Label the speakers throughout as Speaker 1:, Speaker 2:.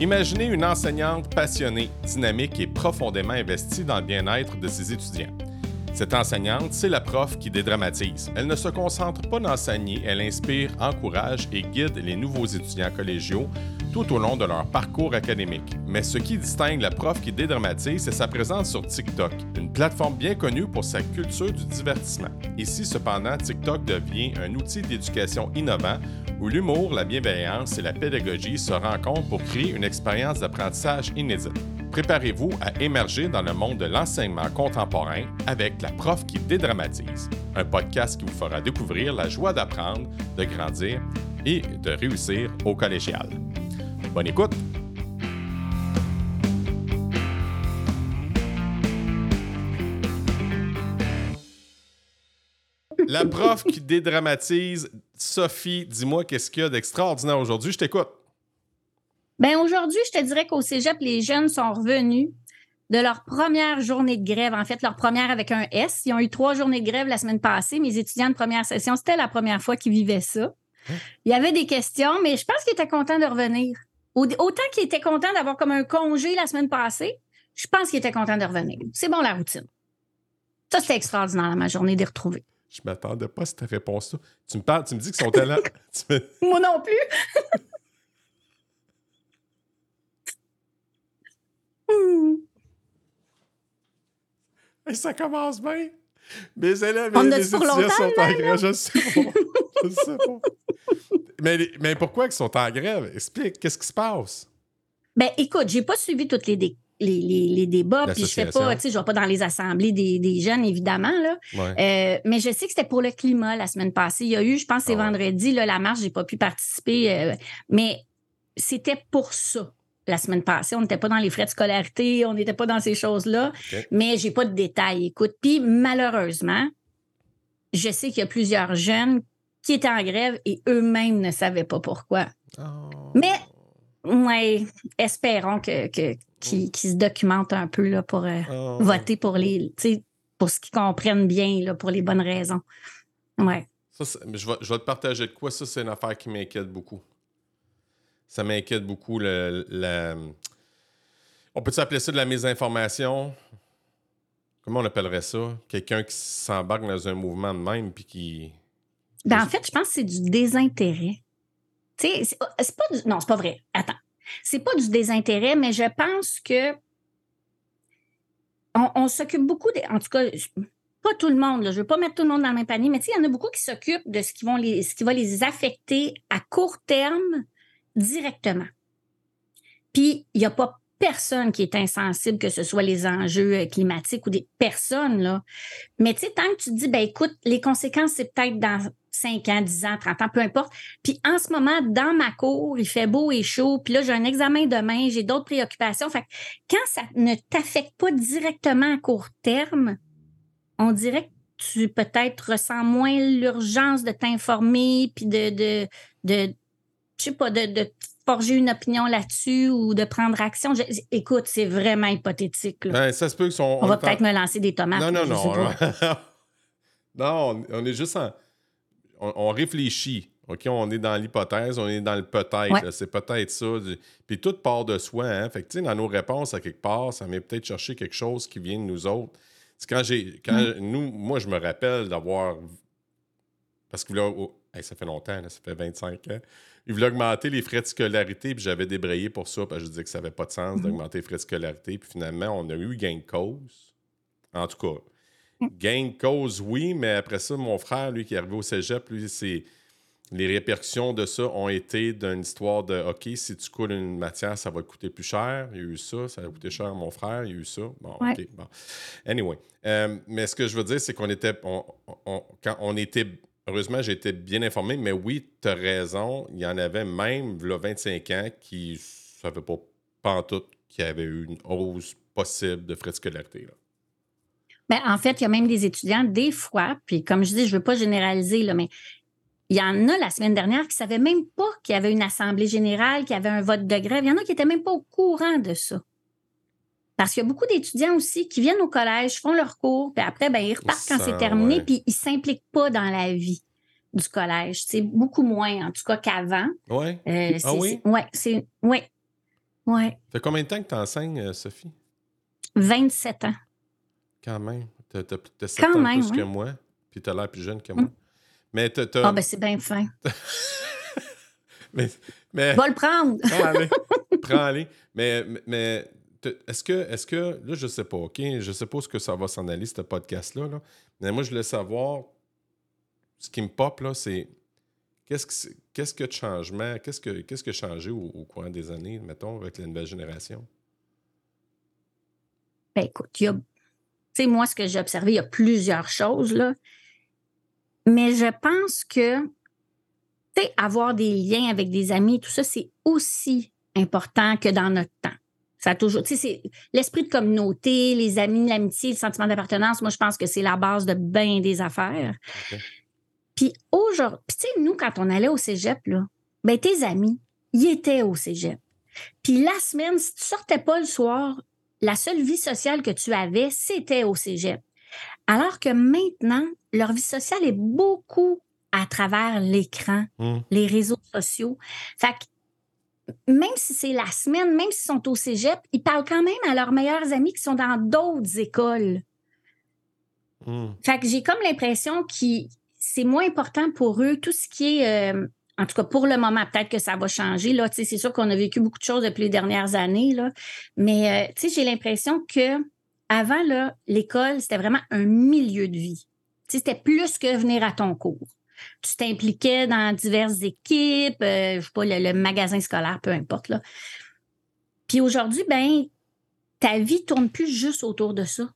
Speaker 1: Imaginez une enseignante passionnée, dynamique et profondément investie dans le bien-être de ses étudiants. Cette enseignante, c'est la prof qui dédramatise. Elle ne se concentre pas d'enseigner, elle inspire, encourage et guide les nouveaux étudiants collégiaux tout au long de leur parcours académique. Mais ce qui distingue la prof qui dédramatise, c'est sa présence sur TikTok, une plateforme bien connue pour sa culture du divertissement. Ici, cependant, TikTok devient un outil d'éducation innovant où l'humour, la bienveillance et la pédagogie se rencontrent pour créer une expérience d'apprentissage inédite. Préparez-vous à émerger dans le monde de l'enseignement contemporain avec La prof qui dédramatise, un podcast qui vous fera découvrir la joie d'apprendre, de grandir et de réussir au collégial. Bonne écoute! La prof qui dédramatise, Sophie, dis-moi qu'est-ce qu'il y a d'extraordinaire aujourd'hui? Je t'écoute.
Speaker 2: Ben aujourd'hui, je te dirais qu'au cégep, les jeunes sont revenus de leur première journée de grève. En fait, leur première avec un S. Ils ont eu trois journées de grève la semaine passée. Mes étudiants de première session, c'était la première fois qu'ils vivaient ça. Hein? Il y avait des questions, mais je pense qu'ils étaient contents de revenir. Autant qu'ils étaient contents d'avoir comme un congé la semaine passée, je pense qu'ils étaient contents de revenir. C'est bon la routine. Ça, c'était extraordinaire, ma journée de retrouver.
Speaker 1: Je m'attendais pas à cette réponse-là. Tu me parles, tu me dis que son talent.
Speaker 2: Moi non plus.
Speaker 1: ça commence bien. Mes élèves et les étudiants sont en grève. Je sais pas. Je sais pas. mais, mais pourquoi ils sont en grève? Explique, qu'est-ce qui se passe?
Speaker 2: Ben, écoute, j'ai pas suivi toutes les, les, les, débats, puis je fais pas, tu sais, je vais pas dans les assemblées des, des jeunes, évidemment, là. Euh, mais je sais que c'était pour le climat la semaine passée. Il y a eu, je pense, c'est ah vendredi, là, la marche, j'ai pas pu participer, euh, mais c'était pour ça la semaine passée. On n'était pas dans les frais de scolarité, on n'était pas dans ces choses-là, mais j'ai pas de détails. Écoute, puis malheureusement, je sais qu'il y a plusieurs jeunes qui étaient en grève et eux-mêmes ne savaient pas pourquoi. Oh. Mais, ouais, espérons que, qu'ils, se documentent un peu là, pour euh, oh. voter pour les, pour ce qu'ils comprennent bien, là, pour les bonnes raisons. Ouais.
Speaker 1: Ça, je, vais, je vais te partager de quoi. Ça, c'est une affaire qui m'inquiète beaucoup ça m'inquiète beaucoup. Le, On peut appeler ça de la mésinformation? Comment on appellerait ça? Quelqu'un qui s'embarque dans un mouvement de même puis qui.
Speaker 2: Ben, en fait, je pense que c'est du désintérêt. Tu sais, c'est pas du... Non, c'est pas vrai. Attends. C'est pas du désintérêt, mais je pense que on, s'occupe beaucoup, de... en tout cas, pas tout le monde, je ne veux pas mettre tout le monde dans le même panier, mais il y en a beaucoup qui s'occupent de ce qui, vont les, ce qui va les affecter à court terme directement. Puis, il n'y a pas personne qui est insensible, que ce soit les enjeux euh, climatiques ou des personnes, là. Mais tu sais, tant que tu te dis, ben écoute, les conséquences, c'est peut-être dans 5 ans, 10 ans, 30 ans, peu importe. Puis en ce moment, dans ma cour, il fait beau et chaud, puis là, j'ai un examen demain, j'ai d'autres préoccupations. Fait que quand ça ne t'affecte pas directement à court terme, on dirait que tu peut-être ressens moins l'urgence de t'informer, puis de, de, de je sais pas, de, forger une opinion là-dessus ou de prendre action. écoute, c'est vraiment hypothétique.
Speaker 1: Ben, ça se peut que
Speaker 2: On va peut-être me lancer des tomates.
Speaker 1: Non, non, non. non, on est juste en... on, réfléchit. OK, on est dans l'hypothèse, on est dans le peut-être. C'est peut-être ça. Puis tout part de soi. Hein? Fait que, dans nos réponses, à quelque part, ça m'est peut-être chercher quelque chose qui vient de nous autres. C'est quand j'ai. Quand mm. nous, moi, je me rappelle d'avoir. Parce que là, ça fait longtemps, ça fait 25 ans. Il voulait augmenter les frais de scolarité, puis j'avais débrayé pour ça, parce que je disais que ça n'avait pas de sens mhm. d'augmenter les frais de scolarité. Puis finalement, on a eu gain de cause. En tout cas, gain de cause, oui, mais après ça, mon frère, lui, qui est arrivé au cégep, lui, c'est. Les répercussions de ça ont été d'une histoire de OK, si tu coules une matière, ça va te coûter plus cher. Il y a eu ça, ça va coûter cher à mon frère, il y a eu ça. Bon, OK, bon. Anyway. Euh, mais ce que je veux dire, c'est qu'on était. quand on était Heureusement, j'ai été bien informé, mais oui, tu as raison. Il y en avait même, a 25 ans, qui ne savaient pas, pas tout qu'il y avait eu une hausse possible de frais de scolarité. Là.
Speaker 2: Ben, en fait, il y a même des étudiants, des fois, puis comme je dis, je ne veux pas généraliser, là, mais il y en a la semaine dernière qui ne savaient même pas qu'il y avait une assemblée générale, qu'il y avait un vote de grève. Il y en a qui n'étaient même pas au courant de ça. Parce qu'il y a beaucoup d'étudiants aussi qui viennent au collège, font leur cours, puis après, ben, ils repartent quand c'est terminé, puis ils ne s'impliquent pas dans la vie du collège. C'est beaucoup moins, en tout cas, qu'avant.
Speaker 1: Oui. Euh, ah oui?
Speaker 2: Oui, c'est. Ouais. Oui.
Speaker 1: Ça fait combien de temps que tu enseignes, euh, Sophie?
Speaker 2: 27 ans.
Speaker 1: Quand même. Tu as, 7 ans plus que moi, puis tu as l'air plus jeune que moi.
Speaker 2: Mm.
Speaker 1: Mais tu
Speaker 2: Ah, ben c'est bien fin.
Speaker 1: mais, mais...
Speaker 2: Va le prendre.
Speaker 1: Prends-les. Prends-les. Mais, mais est-ce que, est que, là, je sais pas, OK? Je sais pas ce que ça va s'en aller, ce podcast-là. Là. Mais moi, je voulais savoir, ce qui me pop, là, c'est qu'est-ce que, qu'est-ce que de changement, qu'est-ce que, qu'est-ce que a changé au, cours des années, mettons, avec la nouvelle génération?
Speaker 2: Ben, écoute, il y a, tu sais, moi, ce que j'ai observé, il y a plusieurs choses, là. Mais je pense que, tu sais, avoir des liens avec des amis, tout ça, c'est aussi important que dans notre temps. Ça a toujours, tu sais, c'est l'esprit de communauté, les amis, l'amitié, le sentiment d'appartenance. Moi, je pense que c'est la base de bien des affaires. Puis aujourd'hui, tu sais, nous, quand on allait au cégep, là, ben, tes amis, ils étaient au cégep. Puis la semaine, si tu sortais pas le soir, la seule vie sociale que tu avais, c'était au cégep. Alors que maintenant, leur vie sociale est beaucoup à travers l'écran, mmh. les réseaux sociaux. Fait que même si c'est la semaine, même s'ils sont au cégep, ils parlent quand même à leurs meilleurs amis qui sont dans d'autres écoles. Hmm. Fait que j'ai comme l'impression que c'est moins important pour eux tout ce qui est, euh, en tout cas pour le moment, peut-être que ça va changer. Là, c'est sûr qu'on a vécu beaucoup de choses depuis les dernières années, là, mais euh, j'ai l'impression que avant l'école, c'était vraiment un milieu de vie. C'était plus que venir à ton cours tu t'impliquais dans diverses équipes, euh, je sais pas, le, magasin scolaire, peu importe. Là. Puis aujourd'hui, ben, ta vie tourne plus juste autour de ça.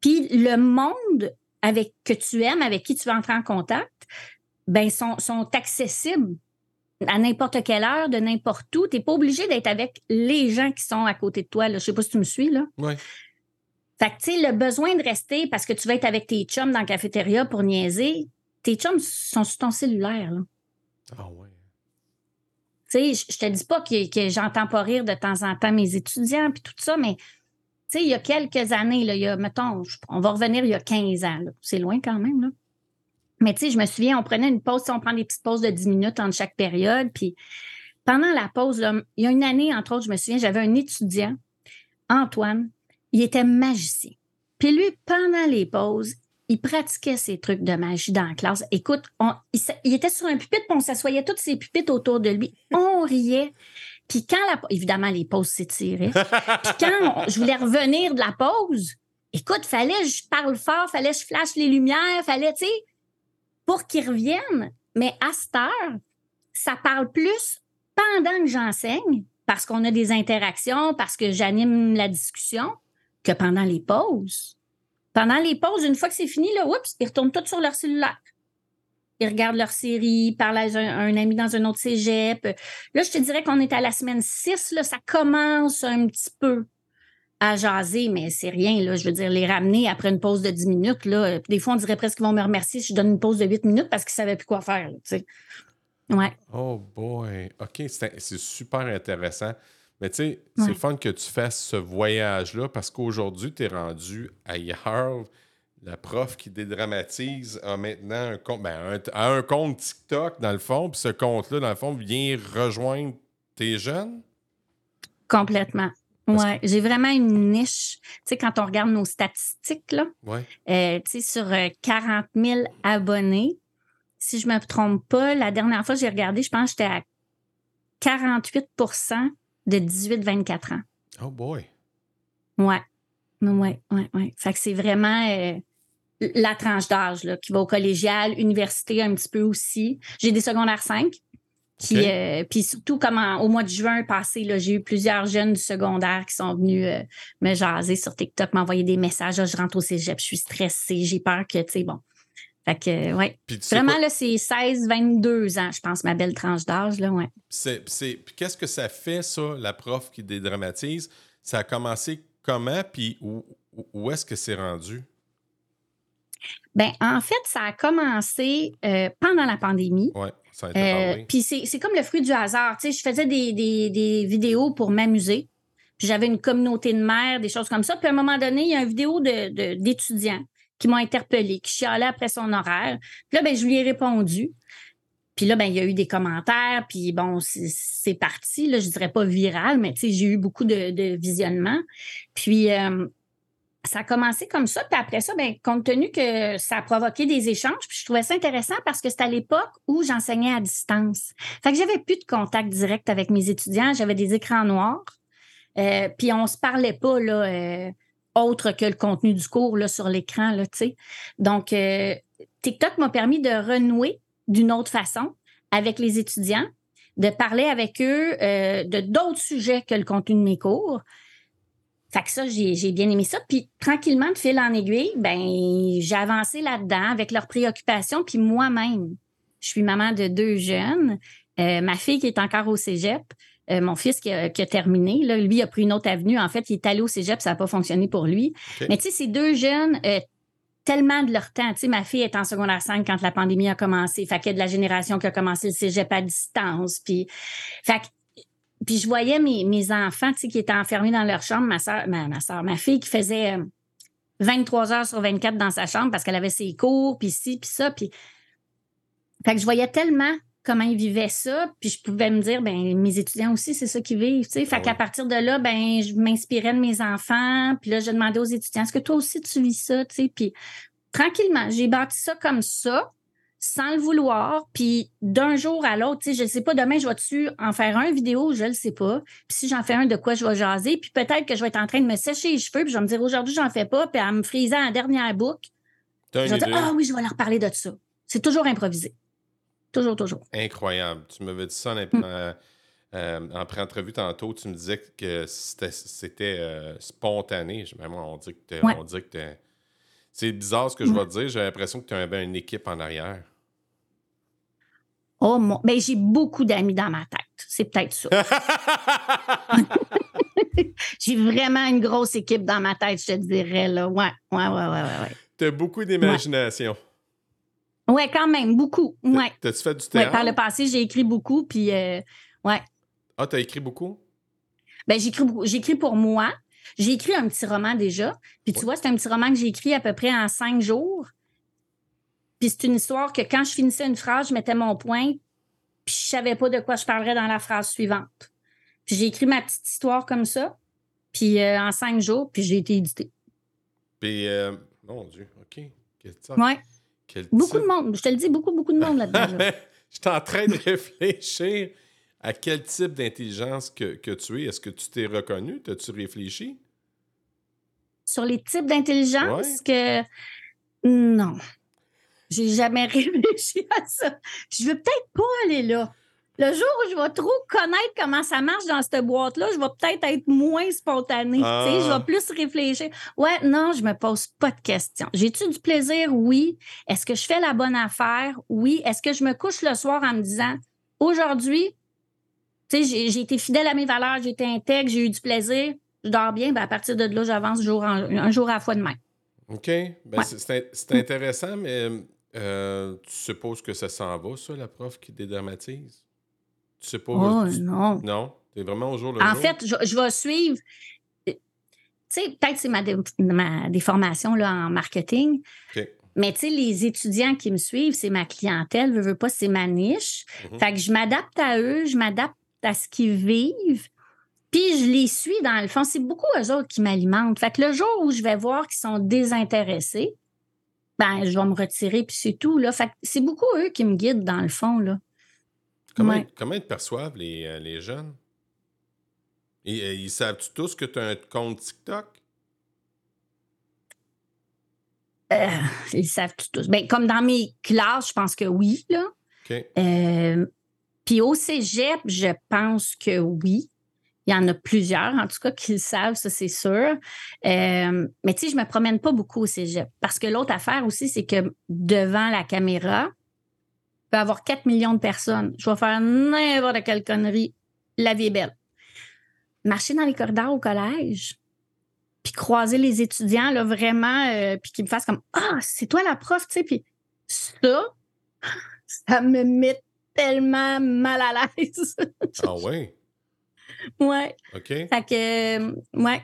Speaker 2: Puis le monde avec que tu aimes, avec qui tu vas entrer en contact, ben, sont, sont accessibles à n'importe quelle heure, de n'importe où. Tu n'es pas obligé d'être avec les gens qui sont à côté de toi. Là. Je sais pas si tu me suis, là.
Speaker 1: Oui.
Speaker 2: Fait que, tu sais, le besoin de rester parce que tu vas être avec tes chums dans la cafétéria pour niaiser, tes chums sont sur ton cellulaire. Là.
Speaker 1: Ah ouais.
Speaker 2: Tu sais, je te dis pas que, j'entends pas rire de temps en temps mes étudiants puis tout ça, mais tu sais, il y a quelques années, là, il y a, mettons, on va revenir il y a 15 ans. C'est loin quand même. Là. Mais tu sais, je me souviens, on prenait une pause, on prend des petites pauses de 10 minutes entre chaque période. Puis pendant la pause, il y a une année, entre autres, je me souviens, j'avais un étudiant, Antoine, il était magicien. Puis lui, pendant les pauses, il pratiquait ses trucs de magie dans la classe. Écoute, il, était sur un pupitre, puis on s'assoyait toutes ces pupitres autour de lui. On riait. Puis quand la, évidemment, les pauses s'étiraient. puis quand je voulais revenir de la pause, écoute, fallait que je parle fort, fallait que je flash les lumières, fallait, tu sais, pour qu'ils reviennent. Mais à cette heure, ça parle plus pendant que j'enseigne, parce qu'on a des interactions, parce que j'anime la discussion, que pendant les pauses. Pendant les pauses, une fois que c'est fini, là, oups, ils retournent tous sur leur cellulaire. Ils regardent leur série, parlent à un, ami dans un autre cégep. Là, je te dirais qu'on est à la semaine 6, là, ça commence un petit peu à jaser, mais c'est rien. Là, je veux dire, les ramener après une pause de 10 minutes. Là, des fois, on dirait presque qu'ils vont me remercier si je donne une pause de 8 minutes parce qu'ils ne savaient plus quoi faire. ouais.
Speaker 1: Oh boy. OK, c'est super intéressant. Mais tu sais, c'est fun que tu fasses ce voyage-là parce qu'aujourd'hui, tu es rendu ailleurs. La prof qui dédramatise a maintenant un compte, ben, un, compte TikTok dans le fond, puis ce compte-là, dans le fond, vient rejoindre tes jeunes?
Speaker 2: Complètement. Oui, j'ai vraiment une niche. Tu sais, quand on regarde nos statistiques, là, euh, tu sais, sur 40 euh, 000 abonnés, si je ne me trompe pas, la dernière fois que j'ai regardé, je pense que j'étais à 48% de 18-24 ans.
Speaker 1: Oh boy.
Speaker 2: Ouais. Ouais, ouais, ouais. Fait que c'est vraiment euh, la tranche d'âge qui va au collégial, université un petit peu aussi. J'ai des secondaires 5. Euh, puis surtout, comme au mois de juin passé, j'ai eu plusieurs jeunes du secondaire qui sont venus euh, me jaser sur TikTok, m'envoyer des messages. je rentre au cégep, je suis stressée, j'ai peur que, tu sais, bon, fait que, ouais. Vraiment, là, c'est 16, 22 ans, je pense, ma belle tranche d'âge, là, ouais.
Speaker 1: C'est, puis qu'est-ce que ça fait, ça, la prof qui dédramatise? Ça a commencé comment, puis où, où est-ce que c'est rendu?
Speaker 2: Ben, en fait, ça a commencé euh, pendant la pandémie.
Speaker 1: Oui, ça a été euh,
Speaker 2: Puis c'est, comme le fruit du hasard. Tu sais, je faisais des, des vidéos pour m'amuser. Puis j'avais une communauté de mères, des choses comme ça. Puis à un moment donné, il y a une vidéo de, d'étudiants qui m'ont interpellé, qui chialait après son horaire. Puis là, ben, je lui ai répondu. puis là, ben, il y a eu des commentaires, puis bon, c'est parti. Là, je dirais pas viral, mais j'ai eu beaucoup de, de visionnements. Puis euh, ça a commencé comme ça. Puis après ça, ben, compte tenu que ça a provoqué des échanges, puis je trouvais ça intéressant parce que c'était à l'époque où j'enseignais à distance. Fait que j'avais plus de contact direct avec mes étudiants. J'avais des écrans noirs. Euh, puis on se parlait pas, là, euh, autre que le contenu du cours, là, sur l'écran, là, tu sais. Donc, euh, TikTok m'a permis de renouer d'une autre façon avec les étudiants, de parler avec eux de d'autres sujets que le contenu de mes cours. Fait que ça, j'ai bien aimé ça. Puis tranquillement, de fil en aiguille, ben j'ai avancé là-dedans avec leurs préoccupations. Puis moi-même, je suis maman de deux jeunes. Euh, ma fille qui est encore au cégep. Euh, mon fils qui a, terminé, là, lui a pris une autre avenue. En fait, il est allé au cégep, ça n'a pas fonctionné pour lui. Mais tu sais, ces deux jeunes, euh, tellement de leur temps. Tu sais, ma fille est en secondaire 5 quand la pandémie a commencé. Fait qu'il y a de la génération qui a commencé le cégep à distance. Puis, fait puis je voyais mes, mes enfants qui étaient enfermés dans leur chambre, ma soeur, ma, ma, ma fille qui faisait 23 euh, heures sur 24 dans sa chambre parce qu'elle avait ses cours, puis ci, puis ça. Puis... Fait que je voyais tellement comment ils vivaient ça, puis je pouvais me dire, ben mes étudiants aussi, c'est ça qu'ils vivent. Fait ah qu'à partir de là, ben je m'inspirais de mes enfants, puis là, je demandais aux étudiants, est-ce que toi aussi tu vis ça? Puis tranquillement, j'ai bâti ça comme ça sans le vouloir, puis d'un jour à l'autre, tu sais, je ne sais pas, demain, je vais-tu en faire un vidéo, je ne le sais pas. Puis si j'en fais un, de quoi je vais jaser, puis peut-être que je vais être en train de me sécher les cheveux, puis je vais me dire, aujourd'hui, j'en fais pas, puis à me friser en dernière boucle, je vais dire, ah oui, je vais leur parler de ça. C'est toujours improvisé. Toujours, toujours.
Speaker 1: Incroyable. Tu m'avais dit ça en, mm. euh, euh, en pré-entrevue tantôt, tu me disais que c'était euh, spontané. Même on dit que, on dit que c'est bizarre ce que je vais te dire. J'ai l'impression que tu avais une équipe en arrière.
Speaker 2: Oh mon. Ben, j'ai beaucoup d'amis dans ma tête. C'est peut-être ça. j'ai vraiment une grosse équipe dans ma tête, je te dirais. Là. Ouais, ouais, ouais, ouais, ouais.
Speaker 1: Tu as beaucoup d'imagination.
Speaker 2: Ouais. quand même, beaucoup. Ouais.
Speaker 1: T'as-tu fait du théâtre?
Speaker 2: par le passé, j'ai écrit beaucoup, puis euh, ouais.
Speaker 1: Ah, t'as écrit beaucoup?
Speaker 2: Ben, j'écris pour moi, j'ai écrit un petit roman déjà. Puis tu vois, c'est un petit roman que j'ai écrit à peu près en cinq jours. Puis c'est une histoire que quand je finissais une phrase, je mettais mon point, puis je savais pas de quoi je parlerais dans la phrase suivante. Puis j'ai écrit ma petite histoire comme ça, puis euh, en cinq jours, puis j'ai été édité.
Speaker 1: Puis, euh, mon Dieu, OK.
Speaker 2: Ouais. beaucoup de monde, je te le dis, beaucoup, beaucoup de monde là-dedans.
Speaker 1: je suis en train de réfléchir à quel type d'intelligence que, tu es? Est-ce que tu t'es reconnu? T'as-tu réfléchi?
Speaker 2: Sur les types d'intelligence que. Non. J'ai jamais réfléchi à ça. Je veux peut-être pas aller là. Le jour où je vais trop connaître comment ça marche dans cette boîte-là, je vais peut-être être moins spontanée. Je vais ah. plus réfléchir. Ouais, non, je me pose pas de questions. J'ai-tu du plaisir? Oui. Est-ce que je fais la bonne affaire? Oui. Est-ce que je me couche le soir en me disant aujourd'hui, tu sais, j'ai été fidèle à mes valeurs, j'ai été intègre, j'ai eu du plaisir, je dors bien, ben à partir de là, j'avance jour un jour à la fois de même.
Speaker 1: OK. Ben, C'est intéressant, mais euh, tu supposes que ça s'en va, ça, la prof qui dédramatise? Tu supposes?
Speaker 2: Oh, non.
Speaker 1: Non? Tu es vraiment au jour le
Speaker 2: en jour? En fait, je, vais suivre. Tu sais, peut-être c'est ma, ma déformation là, en marketing. Mais tu sais, les étudiants qui me suivent, c'est ma clientèle, je veux pas, c'est ma niche. Mm-hmm. Fait que je m'adapte à eux, je m'adapte à ce qu'ils vivent. Puis je les suis dans le fond. C'est beaucoup eux autres qui m'alimentent. Fait que le jour où je vais voir qu'ils sont désintéressés, ben je vais me retirer puis c'est tout. Là. Fait c'est beaucoup eux qui me guident dans le fond. Là.
Speaker 1: Comment, comment ils te perçoivent les, euh, les jeunes? Et, euh, ils savent-tu tous que tu as un compte TikTok?
Speaker 2: Euh, ils savent tous? Ben, comme dans mes classes, je pense que oui. Là.
Speaker 1: OK.
Speaker 2: Puis au cégep, je pense que oui. Il y en a plusieurs, en tout cas, qui le savent, ça, c'est sûr. Euh, mais tu sais, je ne me promène pas beaucoup au cégep. Parce que l'autre affaire aussi, c'est que devant la caméra, il peut y avoir 4 millions de personnes. Je vais faire n'importe quelle connerie. La vie est belle. Marcher dans les corridors au collège, puis croiser les étudiants, là, vraiment, euh, puis qu'ils me fassent comme Ah, c'est toi la prof, tu sais, puis ça, ça me met tellement mal à l'aise.
Speaker 1: ah ouais?
Speaker 2: Ouais.
Speaker 1: OK.
Speaker 2: Fait que, euh, ouais.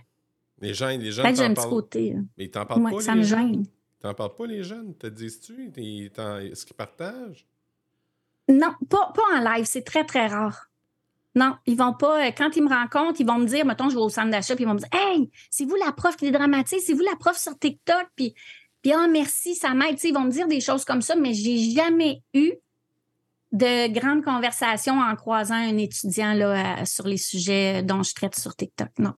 Speaker 1: Les gens, les gens
Speaker 2: t'en parlent. un petit côté.
Speaker 1: Mais ils t'en parlent pas,
Speaker 2: ça me gêne.
Speaker 1: T'en parles pas, les jeunes? Te dis-tu? Est-ce qu'ils partagent?
Speaker 2: Non, pas, pas en live, c'est très, très rare. Non, ils vont pas. Euh, quand ils me rencontrent, ils vont me dire, mettons, je vais au centre d'achat, puis ils vont me dire Hey, c'est vous la prof qui dédramatise, c'est vous la prof sur TikTok, puis, puis ah, merci, ça m'aide. Ils vont me dire des choses comme ça, mais j'ai jamais eu de grandes conversations en croisant un étudiant là, sur les sujets dont je traite sur TikTok. Non.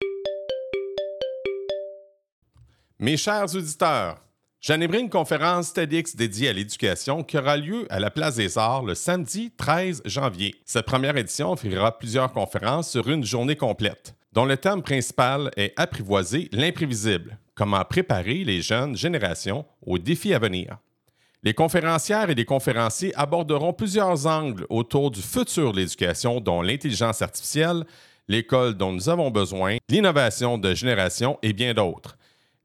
Speaker 1: Mes chers auditeurs, J'animerai une conférence TEDx dédiée à l'éducation qui aura lieu à la Place des Arts le samedi 13 janvier. Cette première édition offrira plusieurs conférences sur une journée complète, dont le thème principal est Apprivoiser l'imprévisible, comment préparer les jeunes générations aux défis à venir. Les conférencières et les conférenciers aborderont plusieurs angles autour du futur de l'éducation, dont l'intelligence artificielle, l'école dont nous avons besoin, l'innovation de génération et bien d'autres.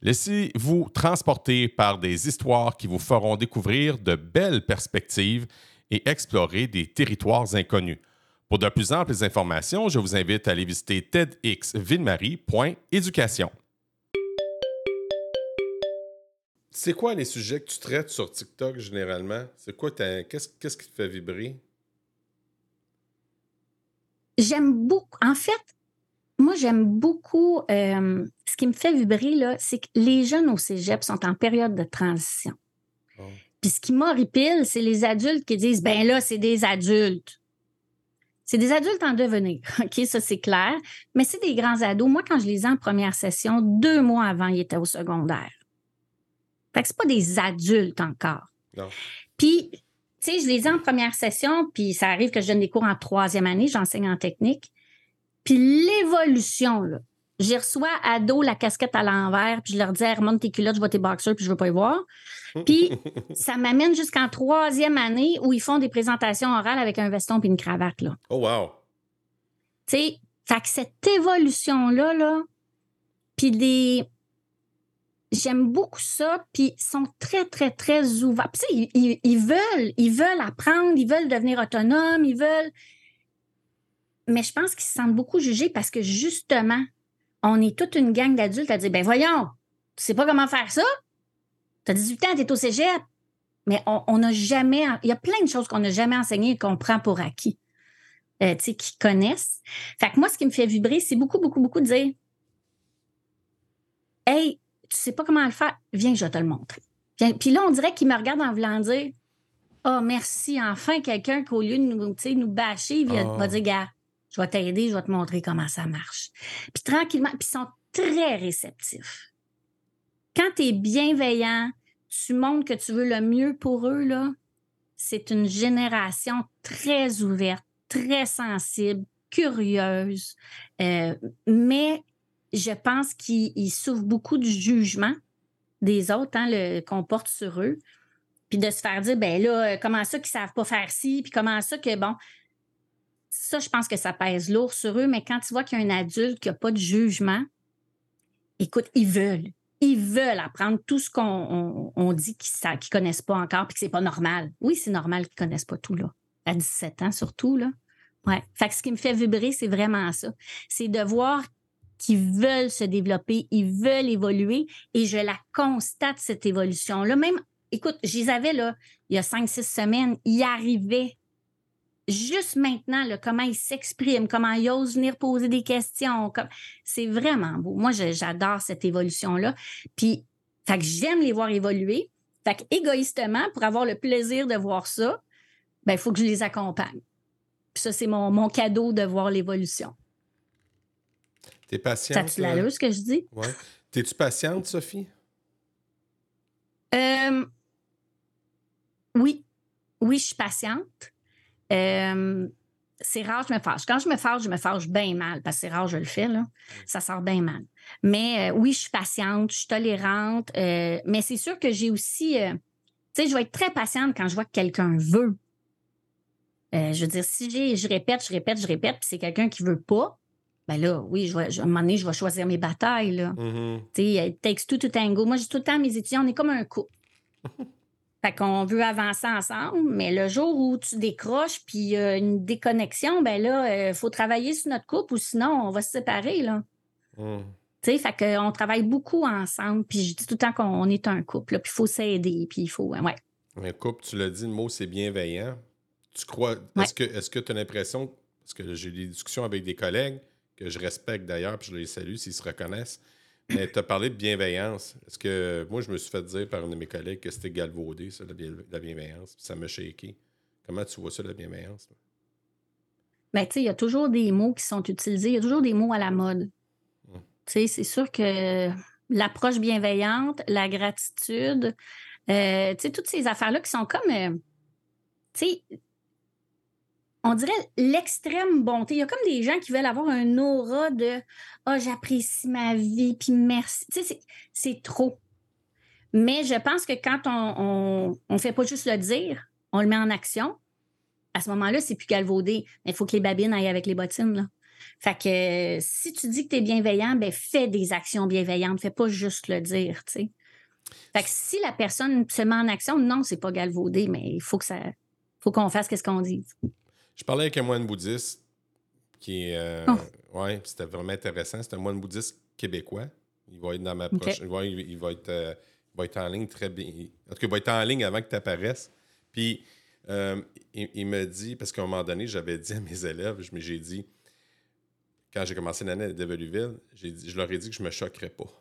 Speaker 1: Laissez-vous transporter par des histoires qui vous feront découvrir de belles perspectives et explorer des territoires inconnus. Pour de plus amples informations, je vous invite à aller visiter tedxvillemarie.éducation. C'est quoi les sujets que tu traites sur TikTok généralement? C'est quoi qu'est-ce, qu'est-ce qui te fait vibrer?
Speaker 2: J'aime beaucoup. En fait, moi, j'aime beaucoup. Euh, ce qui me fait vibrer, là, c'est que les jeunes au cégep sont en période de transition. Oh. Puis ce qui m'horripile, c'est les adultes qui disent ben là, c'est des adultes. C'est des adultes en devenir. OK, ça, c'est clair. Mais c'est des grands ados. Moi, quand je les ai en première session, deux mois avant, ils étaient au secondaire. Fait que c'est pas des adultes encore. Non. Puis, tu sais, je les ai en première session, puis ça arrive que je donne des cours en troisième année, j'enseigne en technique. Puis l'évolution, là. J'y reçois à dos la casquette à l'envers, puis je leur dis, remonte tes culottes, je vois tes boxers, puis je veux pas y voir. Puis ça m'amène jusqu'en troisième année où ils font des présentations orales avec un veston puis une cravate, là.
Speaker 1: Oh, wow!
Speaker 2: Tu sais, fait que cette évolution-là, là, puis des... J'aime beaucoup ça, puis ils sont très, très, très ouverts. Puis, ils, ils, veulent, ils veulent apprendre, ils veulent devenir autonomes, ils veulent mais je pense qu'ils se sentent beaucoup jugés parce que justement, on est toute une gang d'adultes à dire ben voyons, tu sais pas comment faire ça? Tu as 18 ans, tu es au cégep. Mais on n'a jamais. Il y a plein de choses qu'on n'a jamais enseignées et qu'on prend pour acquis. Euh, tu sais, qui connaissent. Fait que moi, ce qui me fait vibrer, c'est beaucoup, beaucoup, beaucoup de dire Hey, tu sais pas comment le faire, viens, je vais te le montrer. Puis là, on dirait qu'ils me regardent en voulant dire Oh, merci, enfin, quelqu'un qu'au lieu de nous, nous bâcher, il va ah. dire Gars, je vais t'aider, je vais te montrer comment ça marche. Puis tranquillement, puis ils sont très réceptifs. Quand tu es bienveillant, tu montres que tu veux le mieux pour eux, là, c'est une génération très ouverte, très sensible, curieuse, euh, mais je pense qu'ils souffrent beaucoup du jugement des autres hein, qu'on porte sur eux. Puis de se faire dire, ben là, comment ça qu'ils ne savent pas faire ci, puis comment ça que, bon, ça, je pense que ça pèse lourd sur eux, mais quand tu vois qu'il y a un adulte qui n'a pas de jugement, écoute, ils veulent. Ils veulent apprendre tout ce qu'on dit qu'ils ne connaissent pas encore puis que c'est pas normal. Oui, c'est normal qu'ils ne connaissent pas tout, là. À 17 ans, surtout, là. Ouais. Fait que ce qui me fait vibrer, c'est vraiment ça. C'est de voir qu'ils veulent se développer, ils veulent évoluer et je la constate, cette évolution-là. Même, écoute, les avais, là, il y a cinq, six semaines, ils arrivaient juste maintenant, comment ils s'expriment, comment ils osent venir poser des questions. C'est vraiment beau. Moi, j'adore cette évolution-là. Puis, j'aime les voir évoluer. Fait que, égoïstement, pour avoir le plaisir de voir ça, ben, il faut que je les accompagne. Puis ça, c'est mon cadeau de voir l'évolution.
Speaker 1: T'es patiente?
Speaker 2: Ça euh? ce que je dis?
Speaker 1: Oui. T'es-tu patiente, Sophie?
Speaker 2: Euh, oui. Oui, je suis patiente. Euh, c'est rare, je me fâche. Quand je me fâche, je me fâche bien mal, parce que c'est rare, je le fais, là. Ça sort bien mal. Mais euh, oui, je suis patiente, je suis tolérante, euh, mais c'est sûr que j'ai aussi. tu sais, je vais être très patiente quand je vois que quelqu'un veut. je veux dire, si j'ai, je répète, je répète, je répète, puis c'est quelqu'un qui veut pas, ben là, oui, je vais, à un moment donné, je vais choisir mes batailles, là. Mm-hmm. Tu sais, takes two to tango. Moi, j'ai tout le temps mes étudiants, on est comme un couple. Fait qu'on veut avancer ensemble, mais le jour où tu décroches puis y a une déconnexion, ben là, il euh, faut travailler sur notre couple ou sinon on va se séparer, là. Tu sais, fait qu'on travaille beaucoup ensemble, puis je dis tout le temps qu'on est un couple, puis il faut s'aider, puis il faut, ouais.
Speaker 1: Un couple, tu l'as dit, le mot c'est bienveillant. tu crois. Est-ce que est-ce que tu as l'impression, parce que j'ai des discussions avec des collègues que je respecte d'ailleurs, puis je les salue s'ils se reconnaissent, mais tu as parlé de bienveillance. Est-ce que moi, je me suis fait dire par un de mes collègues que c'était galvaudé, ça, la, bienveillance, ça m'a shaké. Comment tu vois ça, la bienveillance?
Speaker 2: Bien, tu sais, il y a toujours des mots qui sont utilisés, il y a toujours des mots à la mode. Hum. Tu sais, c'est sûr que l'approche bienveillante, la gratitude, euh, tu sais, toutes ces affaires-là qui sont comme, euh, tu sais, on dirait l'extrême bonté. Il y a comme des gens qui veulent avoir un aura de Ah, j'apprécie ma vie, puis merci. Tu sais, c'est trop. Mais je pense que quand on ne fait pas juste le dire, on le met en action, à ce moment-là, c'est plus galvaudé. Mais il faut que les babines aillent avec les bottines. Là. Fait que si tu dis que tu es bienveillant, ben fais des actions bienveillantes. Fais pas juste le dire. Fait que si la personne se met en action, non, c'est pas galvaudé, mais il faut que ça. faut qu'on fasse ce qu'on dit.
Speaker 1: Je parlais avec un moine bouddhiste qui est. Euh, oh. Ouais, c'était vraiment intéressant. C'est un moine bouddhiste québécois. Il va être dans ma prochaine. Il, va, être, euh, va être en ligne très bien. En tout cas, il va être en ligne avant que tu apparaisses. Puis, euh, il, me dit, parce qu'à un moment donné, j'avais dit à mes élèves, j'ai dit, quand j'ai commencé l'année à Develuville, je leur ai dit que je ne me choquerais pas.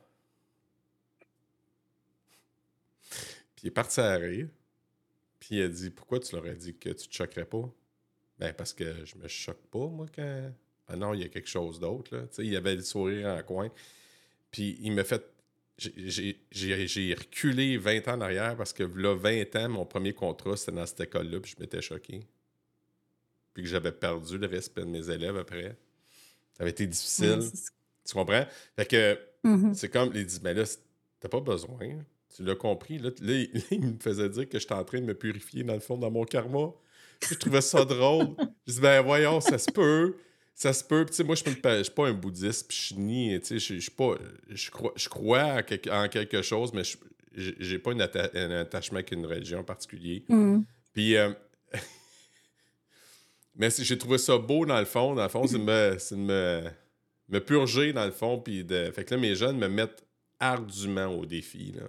Speaker 1: Puis il est parti à rire. Puis il a dit Pourquoi tu leur as dit que tu te choquerais pas? Ben, parce que je me choque pas, moi, quand. Ah non, il y a quelque chose d'autre, là. il y avait le sourire en coin. Puis il m'a fait. J'ai reculé 20 ans en arrière parce que là, 20 ans, mon premier contrat, c'était dans cette école-là, puis je m'étais choqué. Puis que j'avais perdu le respect de mes élèves après. Ça avait été difficile. tu comprends? Fait que mm-hmm. c'est comme, il dit, mais là, t'as pas besoin. Tu l'as compris. Là, là, il me faisait dire que j'étais en train de me purifier dans le fond, dans mon karma. Je trouvais ça drôle. Je dis, ben voyons, ça se peut. Ça se peut. moi, je ne suis pas un bouddhiste, puis je suis ni. Je, je, pas, je, crois, je crois en, quelque chose, mais je n'ai pas un attachement avec une religion en particulier. Mm. Puis. Euh, mais j'ai trouvé ça beau dans le fond. Dans le fond, c'est de me, me, purger dans le fond. Puis de, fait que là, mes jeunes me mettent ardument au défi. Là.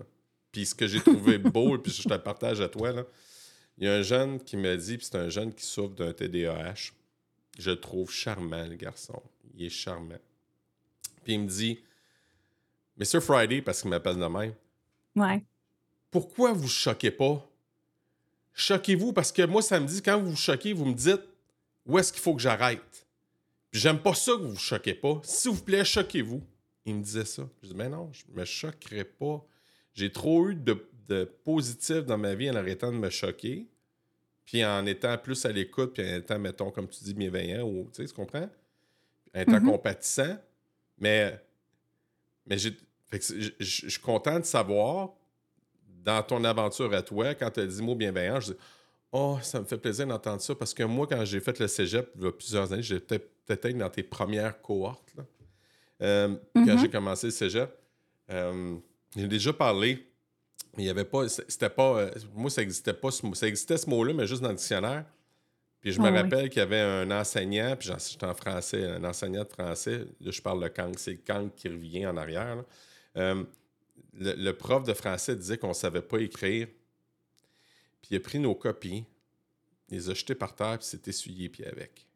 Speaker 1: Puis ce que j'ai trouvé beau, puis je te le partage à toi, là, il y a un jeune qui me dit, puis c'est un jeune qui souffre d'un TDAH. Je le trouve charmant, le garçon. Il est charmant. Puis il me dit, Mr. Friday, parce qu'il m'appelle de même.
Speaker 2: Ouais.
Speaker 1: Pourquoi vous choquez pas? Choquez-vous, parce que moi, ça me dit, quand vous vous choquez, vous me dites, où est-ce qu'il faut que j'arrête? Puis j'aime pas ça que vous vous choquez pas. S'il vous plaît, choquez-vous. Il me disait ça. Je dis, mais non, je me choquerai pas. J'ai trop eu de, de positif dans ma vie en arrêtant de me choquer puis en étant plus à l'écoute, puis en étant, mettons, comme tu dis, bienveillant, ou, tu sais, tu comprends? En étant mm-hmm. compatissant. Mais, mais je suis content de savoir, dans ton aventure à toi, quand tu as dit mot bienveillant, je dis Oh, ça me fait plaisir d'entendre ça, parce que moi, quand j'ai fait le cégep, il y a plusieurs années, j'étais peut-être dans tes premières cohortes, euh, quand mm-hmm. j'ai commencé le cégep. Euh, j'ai déjà parlé il y avait pas. C'était pas. Euh, moi, ça existait pas. Ça existait ce mot-là, mais juste dans le dictionnaire. Puis je me ah rappelle qu'il y avait un enseignant, puis j'étais en français, un enseignant de français. Là, je parle de Kang. C'est le Kang qui revient en arrière. Euh, le, prof de français disait qu'on ne savait pas écrire. Puis il a pris nos copies, il les a jetées par terre, puis s'est essuyé pieds avec.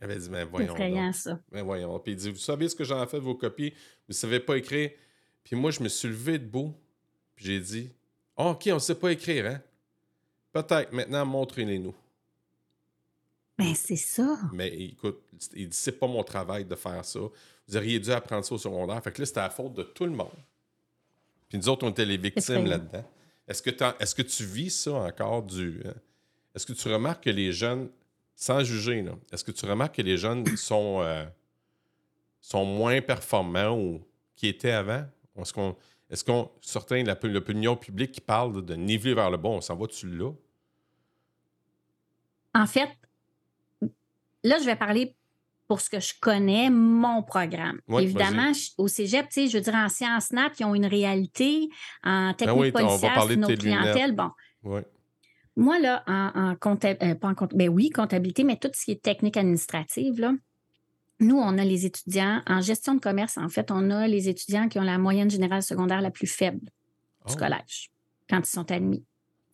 Speaker 1: Il avait dit, ben voyons.
Speaker 2: Donc. ça.
Speaker 1: Ben voyons. Puis il dit, vous savez ce que j'en ai fait de vos copies? Vous ne savez pas écrire? Puis moi, je me suis levé debout, j'ai dit ah, OK, on ne sait pas écrire, hein? Peut-être. Maintenant, montrez-les-nous.
Speaker 2: Mais c'est ça.
Speaker 1: Mais écoute, il dit c'est pas mon travail de faire ça. Vous auriez dû apprendre ça au secondaire. Fait que là, c'était la faute de tout le monde. Puis nous autres, on était les victimes là-dedans. Est-ce que, est que tu vis ça encore du. Euh, est-ce que tu remarques que les jeunes, sans juger, est-ce que tu remarques que les jeunes sont, euh, sont moins performants ou qui étaient avant? Est-ce qu'on est-ce qu'on, certains, l'opinion publique qui parle de niveler vers le bon, on s'en va-tu là?
Speaker 2: En fait, là, je vais parler pour ce que je connais, mon programme. Évidemment, au cégep, tu sais, je veux dire, en sciences nat, qui ont une réalité, en ben technique ben oui, notre clientèle, bon. Moi, là, en, comptabilité, euh, en comptabilité, ben oui, comptabilité, mais tout ce qui est technique administrative, là, nous, on a les étudiants en gestion de commerce, en fait, on a les étudiants qui ont la moyenne générale secondaire la plus faible du oh. collège quand ils sont admis.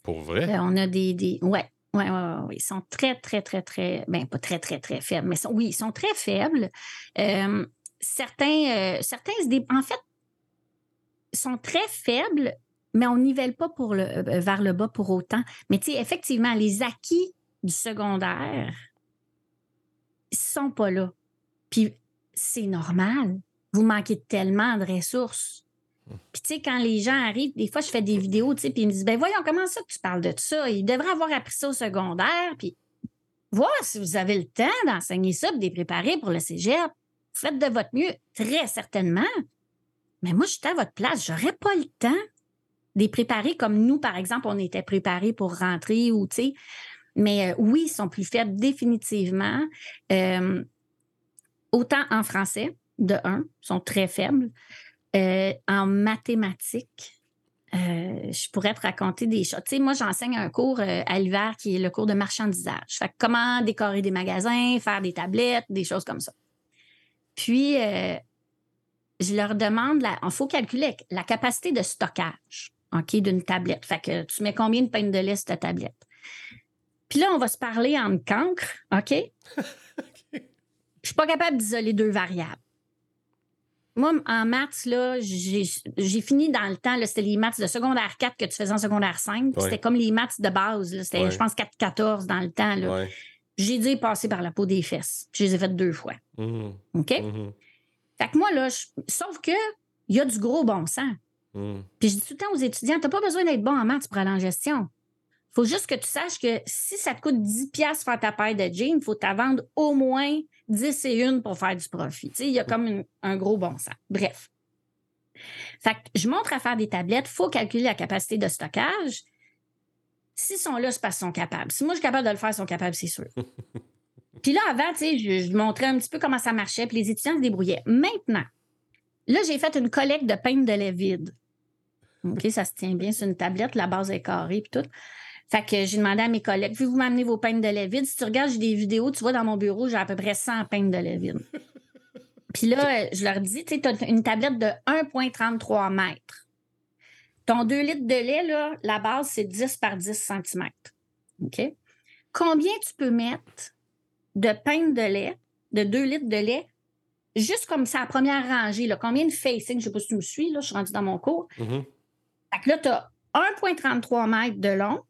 Speaker 1: Pour vrai?
Speaker 2: Euh, on a des, des. Ouais. Oui, oui, oui. Ils sont très, très, très, très. Bien, pas très, très, très faibles, mais oui, ils sont très faibles. Euh, certains, euh, certains en fait, sont très faibles, mais on nivelle pas pour le, vers le bas pour autant. Mais tu sais, effectivement, les acquis du secondaire ne sont pas là. Puis c'est normal. Vous manquez tellement de ressources. Puis, tu sais, quand les gens arrivent, des fois, je fais des vidéos, tu sais, puis ils me disent, ben voyons, comment ça que tu parles de ça? Ils devraient avoir appris ça au secondaire, puis voir si vous avez le temps d'enseigner ça, de les préparer pour le cégep. Faites de votre mieux, très certainement. Mais moi, je suis à votre place, j'aurais pas le temps de les préparer comme nous, par exemple, on était préparés pour rentrer ou, tu sais. Mais euh, oui, ils sont plus faibles, définitivement. Euh, autant en français, de un, sont très faibles. Euh, en mathématiques, euh, je pourrais te raconter des choses. Tu sais, moi, j'enseigne un cours euh, à l'hiver qui est le cours de marchandisage. Fait comment décorer des magasins, faire des tablettes, des choses comme ça. Puis, je leur demande, il faut calculer la capacité de stockage ok, d'une tablette. Fait que tu mets combien de pain de lait sur ta tablette? Puis là, on va se parler en cancre, OK? Je suis pas capable d'isoler deux variables. Moi, en maths, là, j'ai fini dans le temps, c'était les maths de secondaire 4 que tu faisais en secondaire 5. C'était comme les maths de base. C'était, je pense, 4-14 dans le temps. J'ai dû passer par la peau des fesses. Je les ai faites deux fois. Mm-hmm. OK? Mm-hmm. Fait que moi, là, sauf que il y a du gros bon sens. Mm. Puis je dis tout le temps aux étudiants, tu n'as pas besoin d'être bon en maths pour aller en gestion faut juste que tu saches que si ça te coûte 10 pièces faire ta paire de jeans, il faut t'en vendre au moins 10 et une pour faire du profit. il y a comme un gros bon sens. Bref. Fait que je montre à faire des tablettes, il faut calculer la capacité de stockage. S'ils sont là, c'est parce qu'ils sont capables. Si moi, je suis capable de le faire, ils sont capables, c'est sûr. puis là, avant, je, je montrais un petit peu comment ça marchait, puis les étudiants se débrouillaient. Maintenant, là, j'ai fait une collecte de pain de lait vide. OK, ça se tient bien sur une tablette, la base est carrée, puis tout. Fait que j'ai demandé à mes collègues, puis vous m'amener vos peines de lait vide? Si tu regardes, j'ai des vidéos, tu vois, dans mon bureau, j'ai à peu près 100 peines de lait vide. puis là, je leur dis, tu sais, tu as une tablette de 1,33 mètres. Ton 2 litres de lait, là, la base, c'est 10 par 10 cm. OK? Combien tu peux mettre de peine de lait, de 2 litres de lait, juste comme ça, la première rangée, là, combien de facing, je ne sais pas si tu me suis, là, je suis rendue dans mon cours. Mm-hmm. Fait que là, tu as 1,33 mètres de long,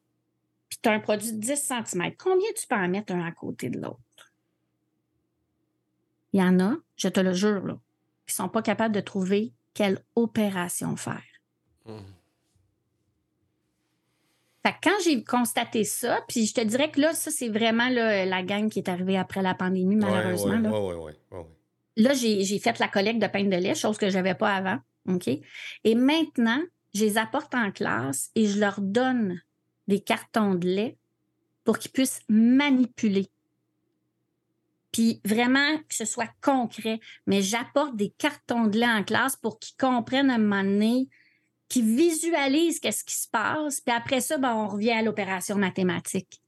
Speaker 2: puis tu as un produit de 10 cm, combien tu peux en mettre un à côté de l'autre? Il y en a, je te le jure, là, qui ne sont pas capables de trouver quelle opération faire. Mmh. Fait quand j'ai constaté ça, puis je te dirais que là, ça, c'est vraiment la gang qui est arrivée après la pandémie, malheureusement. là, là j'ai fait la collecte de pain de lait, chose que je n'avais pas avant. OK? Et maintenant, je les apporte en classe et je leur donne des cartons de lait pour qu'ils puissent manipuler. Puis vraiment que ce soit concret, mais j'apporte des cartons de lait en classe pour qu'ils comprennent à un moment donné, qu'ils visualisent qu'est-ce qui se passe, puis après ça, ben, on revient à l'opération mathématique.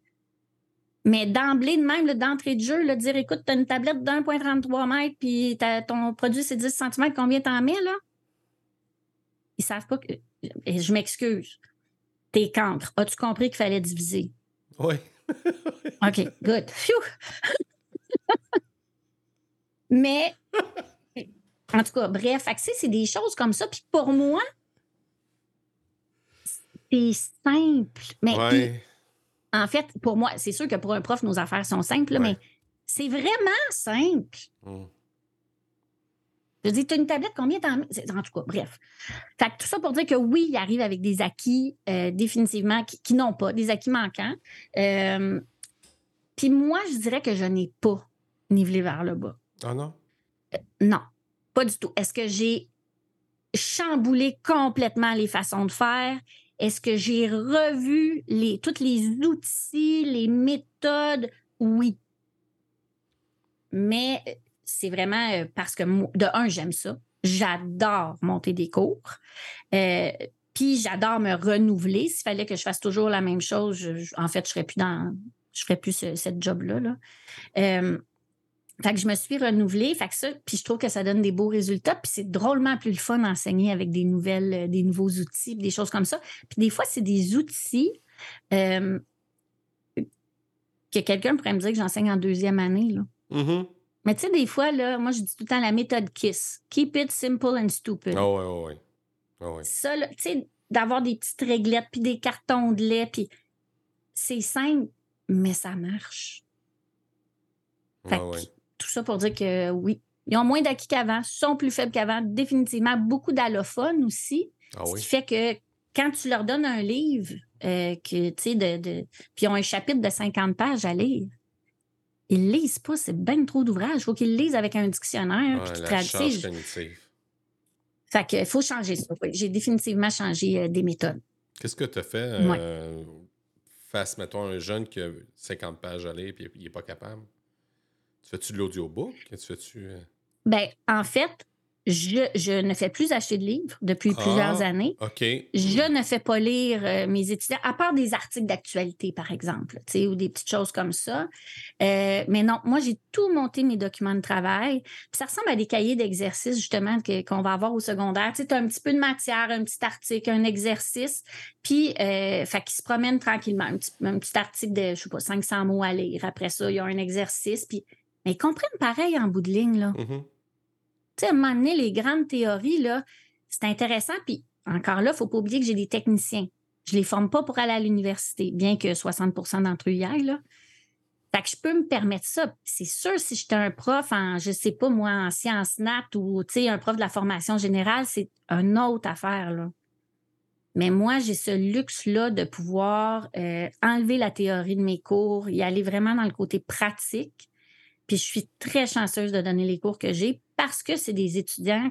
Speaker 2: Mais d'emblée de même, d'entrée de jeu, le dire écoute, tu as une tablette de 1,33 mètres, puis ton produit c'est 10 cm, combien t'en mets là? Ils savent pas que. Je m'excuse tes cancres. As-tu compris qu'il fallait diviser?
Speaker 1: Oui.
Speaker 2: OK, good. Mais, en tout cas, bref, c'est des choses comme ça. Puis pour moi, c'est simple. Mais en fait, pour moi, c'est sûr que pour un prof, nos affaires sont simples, mais c'est vraiment simple. Hum. Je dis, tu as une tablette, combien t'en mets? En tout cas, bref. Fait tout ça pour dire que oui, il arrive avec des acquis euh, définitivement qui, n'ont pas, des acquis manquants. Euh, puis moi, je dirais que je n'ai pas nivelé vers le bas.
Speaker 1: Ah non?
Speaker 2: Euh, non, pas du tout. Est-ce que j'ai chamboulé complètement les façons de faire? Est-ce que j'ai revu les, tous les outils, les méthodes? Oui. Mais c'est vraiment euh, parce que, de un, j'aime ça. J'adore monter des cours. Euh, puis j'adore me renouveler. S'il fallait que je fasse toujours la même chose, en fait, je serais plus dans, je ferais plus cette job-là. Là. Euh, fait que je me suis renouvelée. Fait que ça, puis je trouve que ça donne des beaux résultats. Puis c'est drôlement plus le fun d'enseigner avec des nouvelles, des nouveaux outils, des choses comme ça. Puis des fois, c'est des outils que quelqu'un pourrait me dire que j'enseigne en deuxième année. Là.
Speaker 1: Mhm.
Speaker 2: Mais tu sais, des fois, là, moi, je dis tout le temps la méthode KISS. Keep it simple and stupid.
Speaker 1: Ah ouais, ouais, ouais. Ah ouais.
Speaker 2: Ça, tu sais, d'avoir des petites réglettes, puis des cartons de lait, puis c'est simple, mais ça marche. Fait
Speaker 1: Ah
Speaker 2: que. Tout ça pour dire que oui, ils ont moins d'acquis qu'avant, sont plus faibles qu'avant, définitivement. Beaucoup d'allophones aussi.
Speaker 1: Ah
Speaker 2: Ce
Speaker 1: oui.
Speaker 2: qui fait que quand tu leur donnes un livre, euh, que, tu sais, de, de- puis ils ont un chapitre de 50 pages à lire, ils lisent pas, c'est bien trop d'ouvrage. Il faut qu'ils lisent avec un dictionnaire.
Speaker 1: Ah,
Speaker 2: puis qu'ils traduisent. Fait que faut changer ça. oui. J'ai définitivement changé euh, des méthodes.
Speaker 1: Qu'est-ce que tu as fait euh, face, mettons, un jeune qui a 50 pages à lire et il n'est pas capable? Tu fais-tu de l'audiobook? Tu fais-tu. euh,
Speaker 2: Ben, en fait, je, je ne fais plus acheter de livres depuis
Speaker 1: Ah.
Speaker 2: plusieurs années.
Speaker 1: OK.
Speaker 2: Je ne fais pas lire euh, mes étudiants, à part des articles d'actualité, par exemple, ou des petites choses comme ça. Euh, mais non, moi, j'ai tout monté mes documents de travail. Puis ça ressemble à des cahiers d'exercices, justement, qu'on va avoir au secondaire. Tu as un petit peu de matière, un petit article, un exercice. Puis, euh, fait qu'ils se promènent tranquillement. Un petit, un petit article de, je sais pas, 500 mots à lire. Après ça, il y a un exercice. Puis, mais ils comprennent pareil en bout de ligne, là.
Speaker 1: Mhm.
Speaker 2: Tu sais, à un moment donné, les grandes théories, là, c'est intéressant. Puis encore là, il ne faut pas oublier que j'ai des techniciens. Je ne les forme pas pour aller à l'université, bien que 60% d'entre eux y aillent. Là. Fait que je peux me permettre ça. C'est sûr, si j'étais un prof en, je sais pas moi, en sciences nat ou un prof de la formation générale, c'est une autre affaire. Là. Mais moi, j'ai ce luxe-là de pouvoir euh, enlever la théorie de mes cours, y aller vraiment dans le côté pratique. Puis je suis très chanceuse de donner les cours que j'ai parce que c'est des étudiants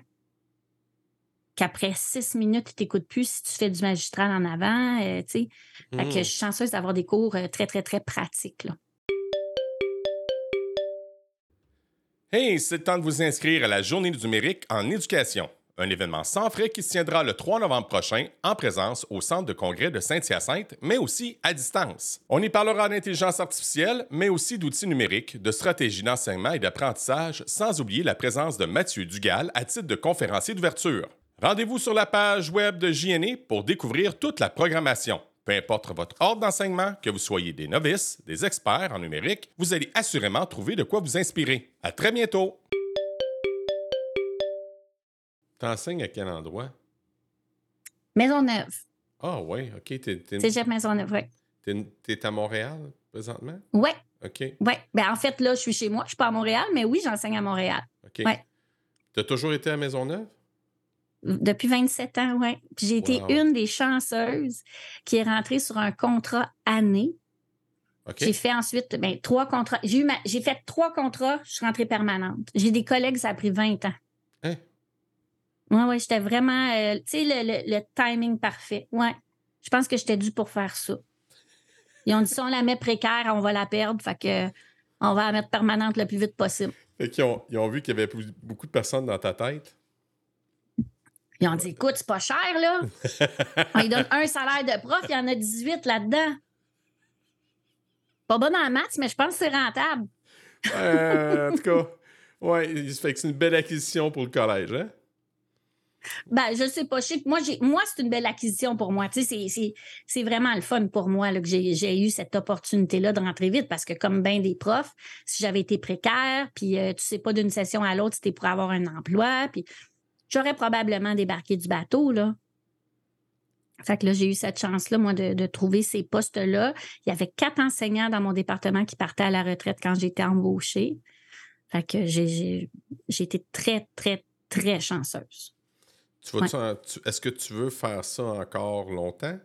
Speaker 2: qu'après six minutes, ils t'écoutent plus si tu fais du magistral en avant. euh, tu sais. Fait que je suis chanceuse d'avoir des cours euh, très, très, très pratiques. Là.
Speaker 1: Hey, c'est le temps de vous inscrire à la Journée du numérique en éducation, un événement sans frais qui se tiendra le 3 novembre prochain en présence au Centre de congrès de Saint-Hyacinthe, mais aussi à distance. On y parlera d'intelligence artificielle, mais aussi d'outils numériques, de stratégies d'enseignement et d'apprentissage, sans oublier la présence de Mathieu Dugal à titre de conférencier d'ouverture. Rendez-vous sur la page web de JNE pour découvrir toute la programmation. Peu importe votre ordre d'enseignement, que vous soyez des novices, des experts en numérique, vous allez assurément trouver de quoi vous inspirer. À très bientôt! T'enseignes à quel endroit?
Speaker 2: Maisonneuve.
Speaker 1: Ah oui, OK. T'es, t'es-
Speaker 2: Cégep Maisonneuve, oui.
Speaker 1: t'es- t'es à Montréal présentement?
Speaker 2: Oui,
Speaker 1: OK.
Speaker 2: oui. Ben, en fait, là, je suis chez moi. Je ne suis pas à Montréal, mais oui, j'enseigne à Montréal.
Speaker 1: OK.
Speaker 2: Ouais.
Speaker 1: T'as toujours été à Maisonneuve?
Speaker 2: Depuis 27 ans, oui. Puis j'ai été
Speaker 1: Wow.
Speaker 2: une des chanceuses qui est rentrée sur un contrat année.
Speaker 1: OK.
Speaker 2: J'ai fait ensuite ben, trois contrats. J'ai, eu ma- j'ai fait trois contrats, je suis rentrée permanente. J'ai des collègues, ça a pris 20 ans. Oui, oui, j'étais vraiment, euh, tu sais, le, le- le timing parfait. Ouais. Je pense que j'étais due pour faire ça. Ils ont dit si on la met précaire, on va la perdre. Fait que on va la mettre permanente le plus vite possible.
Speaker 1: Fait qu'ils ont, ils ont vu qu'il y avait beaucoup de personnes dans ta tête?
Speaker 2: Ils ont dit écoute, c'est pas cher, là. on lui donne un salaire de prof, il y en a 18 là-dedans. Pas bon la maths, mais je pense que c'est rentable.
Speaker 1: Euh, en tout cas, ouais, fait que c'est une belle acquisition pour le collège, hein?
Speaker 2: Ben, je sais pas. Je sais moi, c'est une belle acquisition pour moi. Tu sais, c'est, vraiment le fun pour moi que j'ai, eu cette opportunité-là de rentrer vite parce que, comme bien des profs, si j'avais été précaire, puis euh, tu sais pas d'une session à l'autre, c'était pour avoir un emploi, puis j'aurais probablement débarqué du bateau, là. Fait que là, j'ai eu cette chance-là, moi, de, trouver ces postes-là. Il y avait quatre enseignants dans mon département qui partaient à la retraite quand j'étais embauchée. Fait que j'ai été très, très, très chanceuse.
Speaker 1: Tu Est-ce que tu veux faire ça encore longtemps?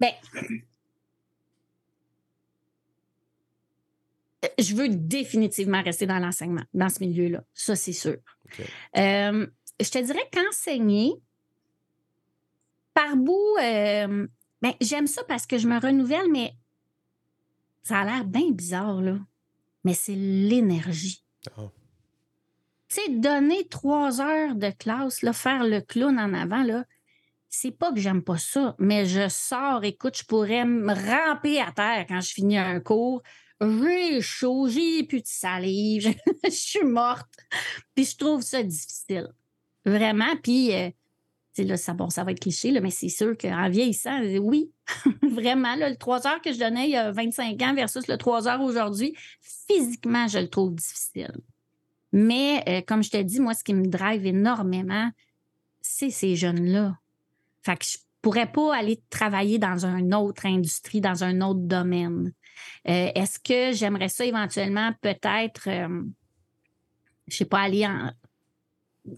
Speaker 2: Ben, euh, je veux définitivement rester dans l'enseignement, dans ce milieu-là. Ça, c'est sûr. Euh, je te dirais qu'enseigner, par bout, euh, ben, j'aime ça parce que je me renouvelle, mais ça a l'air bien bizarre, là. Mais c'est l'énergie.
Speaker 1: Ah.
Speaker 2: Tu sais, donner trois heures de classe, là, faire le clown en avant, là, c'est pas que j'aime pas ça, mais je sors, écoute, je pourrais me ramper à terre quand je finis un cours. J'ai chaud, j'ai plus de salive, je suis morte. Puis je trouve ça difficile. Vraiment. Puis euh, là, ça, bon, ça va être cliché, là, mais c'est sûr qu'en vieillissant, oui, vraiment, le 3 heures que je donnais il y a 25 ans versus le 3 heures aujourd'hui, physiquement, je le trouve difficile. Mais euh, comme je te dis, moi, ce qui me drive énormément, c'est ces jeunes-là. Fait que je pourrais pas aller travailler dans une autre industrie, dans un autre domaine. Euh, est-ce que j'aimerais ça éventuellement peut-être, euh, je sais pas, aller en,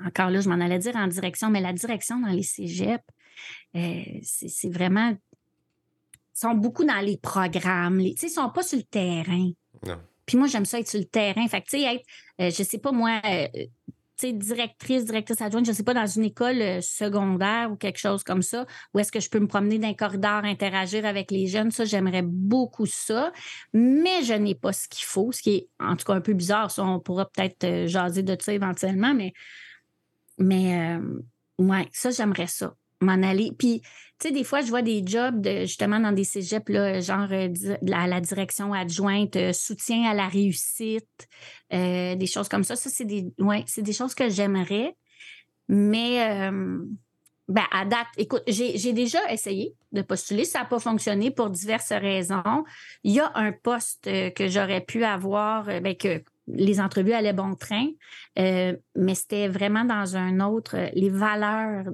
Speaker 2: encore là, je m'en allais dire en direction, mais la direction dans les cégeps, euh, c'est vraiment. Ils sont beaucoup dans les programmes. Les, ils ne sont pas sur le terrain.
Speaker 1: Non.
Speaker 2: Puis moi, j'aime ça être sur le terrain. Fait que, tu sais, être, euh, je sais pas moi, euh, tu sais, directrice, directrice adjointe, je sais pas, dans une école secondaire ou quelque chose comme ça, où est-ce que je peux me promener dans un corridor, interagir avec les jeunes, ça, j'aimerais beaucoup ça. Mais je n'ai pas ce qu'il faut, ce qui est en tout cas un peu bizarre. Ça, on pourra peut-être jaser de ça éventuellement, mais mais euh, ouais, ça, j'aimerais ça, m'en aller. Puis, tu sais, des fois, je vois des jobs justement dans des cégeps, là, genre euh, la, direction adjointe, euh, soutien à la réussite, des choses comme ça. Ça, c'est des, ouais, des choses que j'aimerais. Mais ben, à date, écoute, j'ai déjà essayé de postuler. Ça n'a pas fonctionné pour diverses raisons. Il y a un poste que j'aurais pu avoir, ben, que, les entrevues allaient bon train, euh, mais c'était vraiment dans un autre. Les valeurs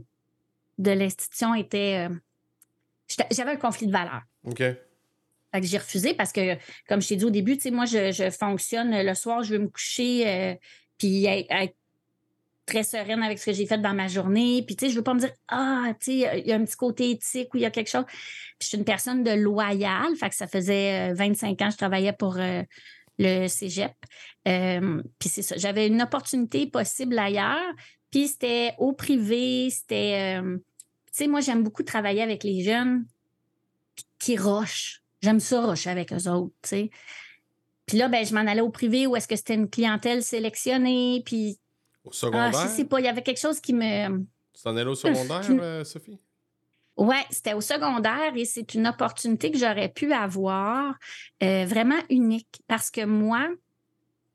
Speaker 2: de l'institution étaient. Euh, j'avais un conflit de valeurs.
Speaker 1: OK.
Speaker 2: Fait que j'ai refusé parce que, comme je t'ai dit au début, tu sais, moi, je, fonctionne le soir, je veux me coucher, euh, puis être, très sereine avec ce que j'ai fait dans ma journée. Puis, tu sais, je veux pas me dire, ah, tu sais, il y a un petit côté éthique ou il y a quelque chose. Puis, je suis une personne de loyale. Fait que ça faisait 25 ans que je travaillais pour le cégep. Euh, puis c'est ça. J'avais une opportunité possible ailleurs. Puis c'était au privé, c'était. Euh, sais, moi, j'aime beaucoup travailler avec les jeunes qui rochent. J'aime ça, rocher avec eux autres, tu sais. Puis là, ben, je m'en allais au privé où est-ce que c'était une clientèle sélectionnée. Puis.
Speaker 1: Au secondaire?
Speaker 2: Ah, je sais pas. Il y avait quelque chose qui me.
Speaker 1: Tu t'en allais au secondaire, euh, Sophie?
Speaker 2: Oui, c'était au secondaire et c'est une opportunité que j'aurais pu avoir euh, vraiment unique parce que moi,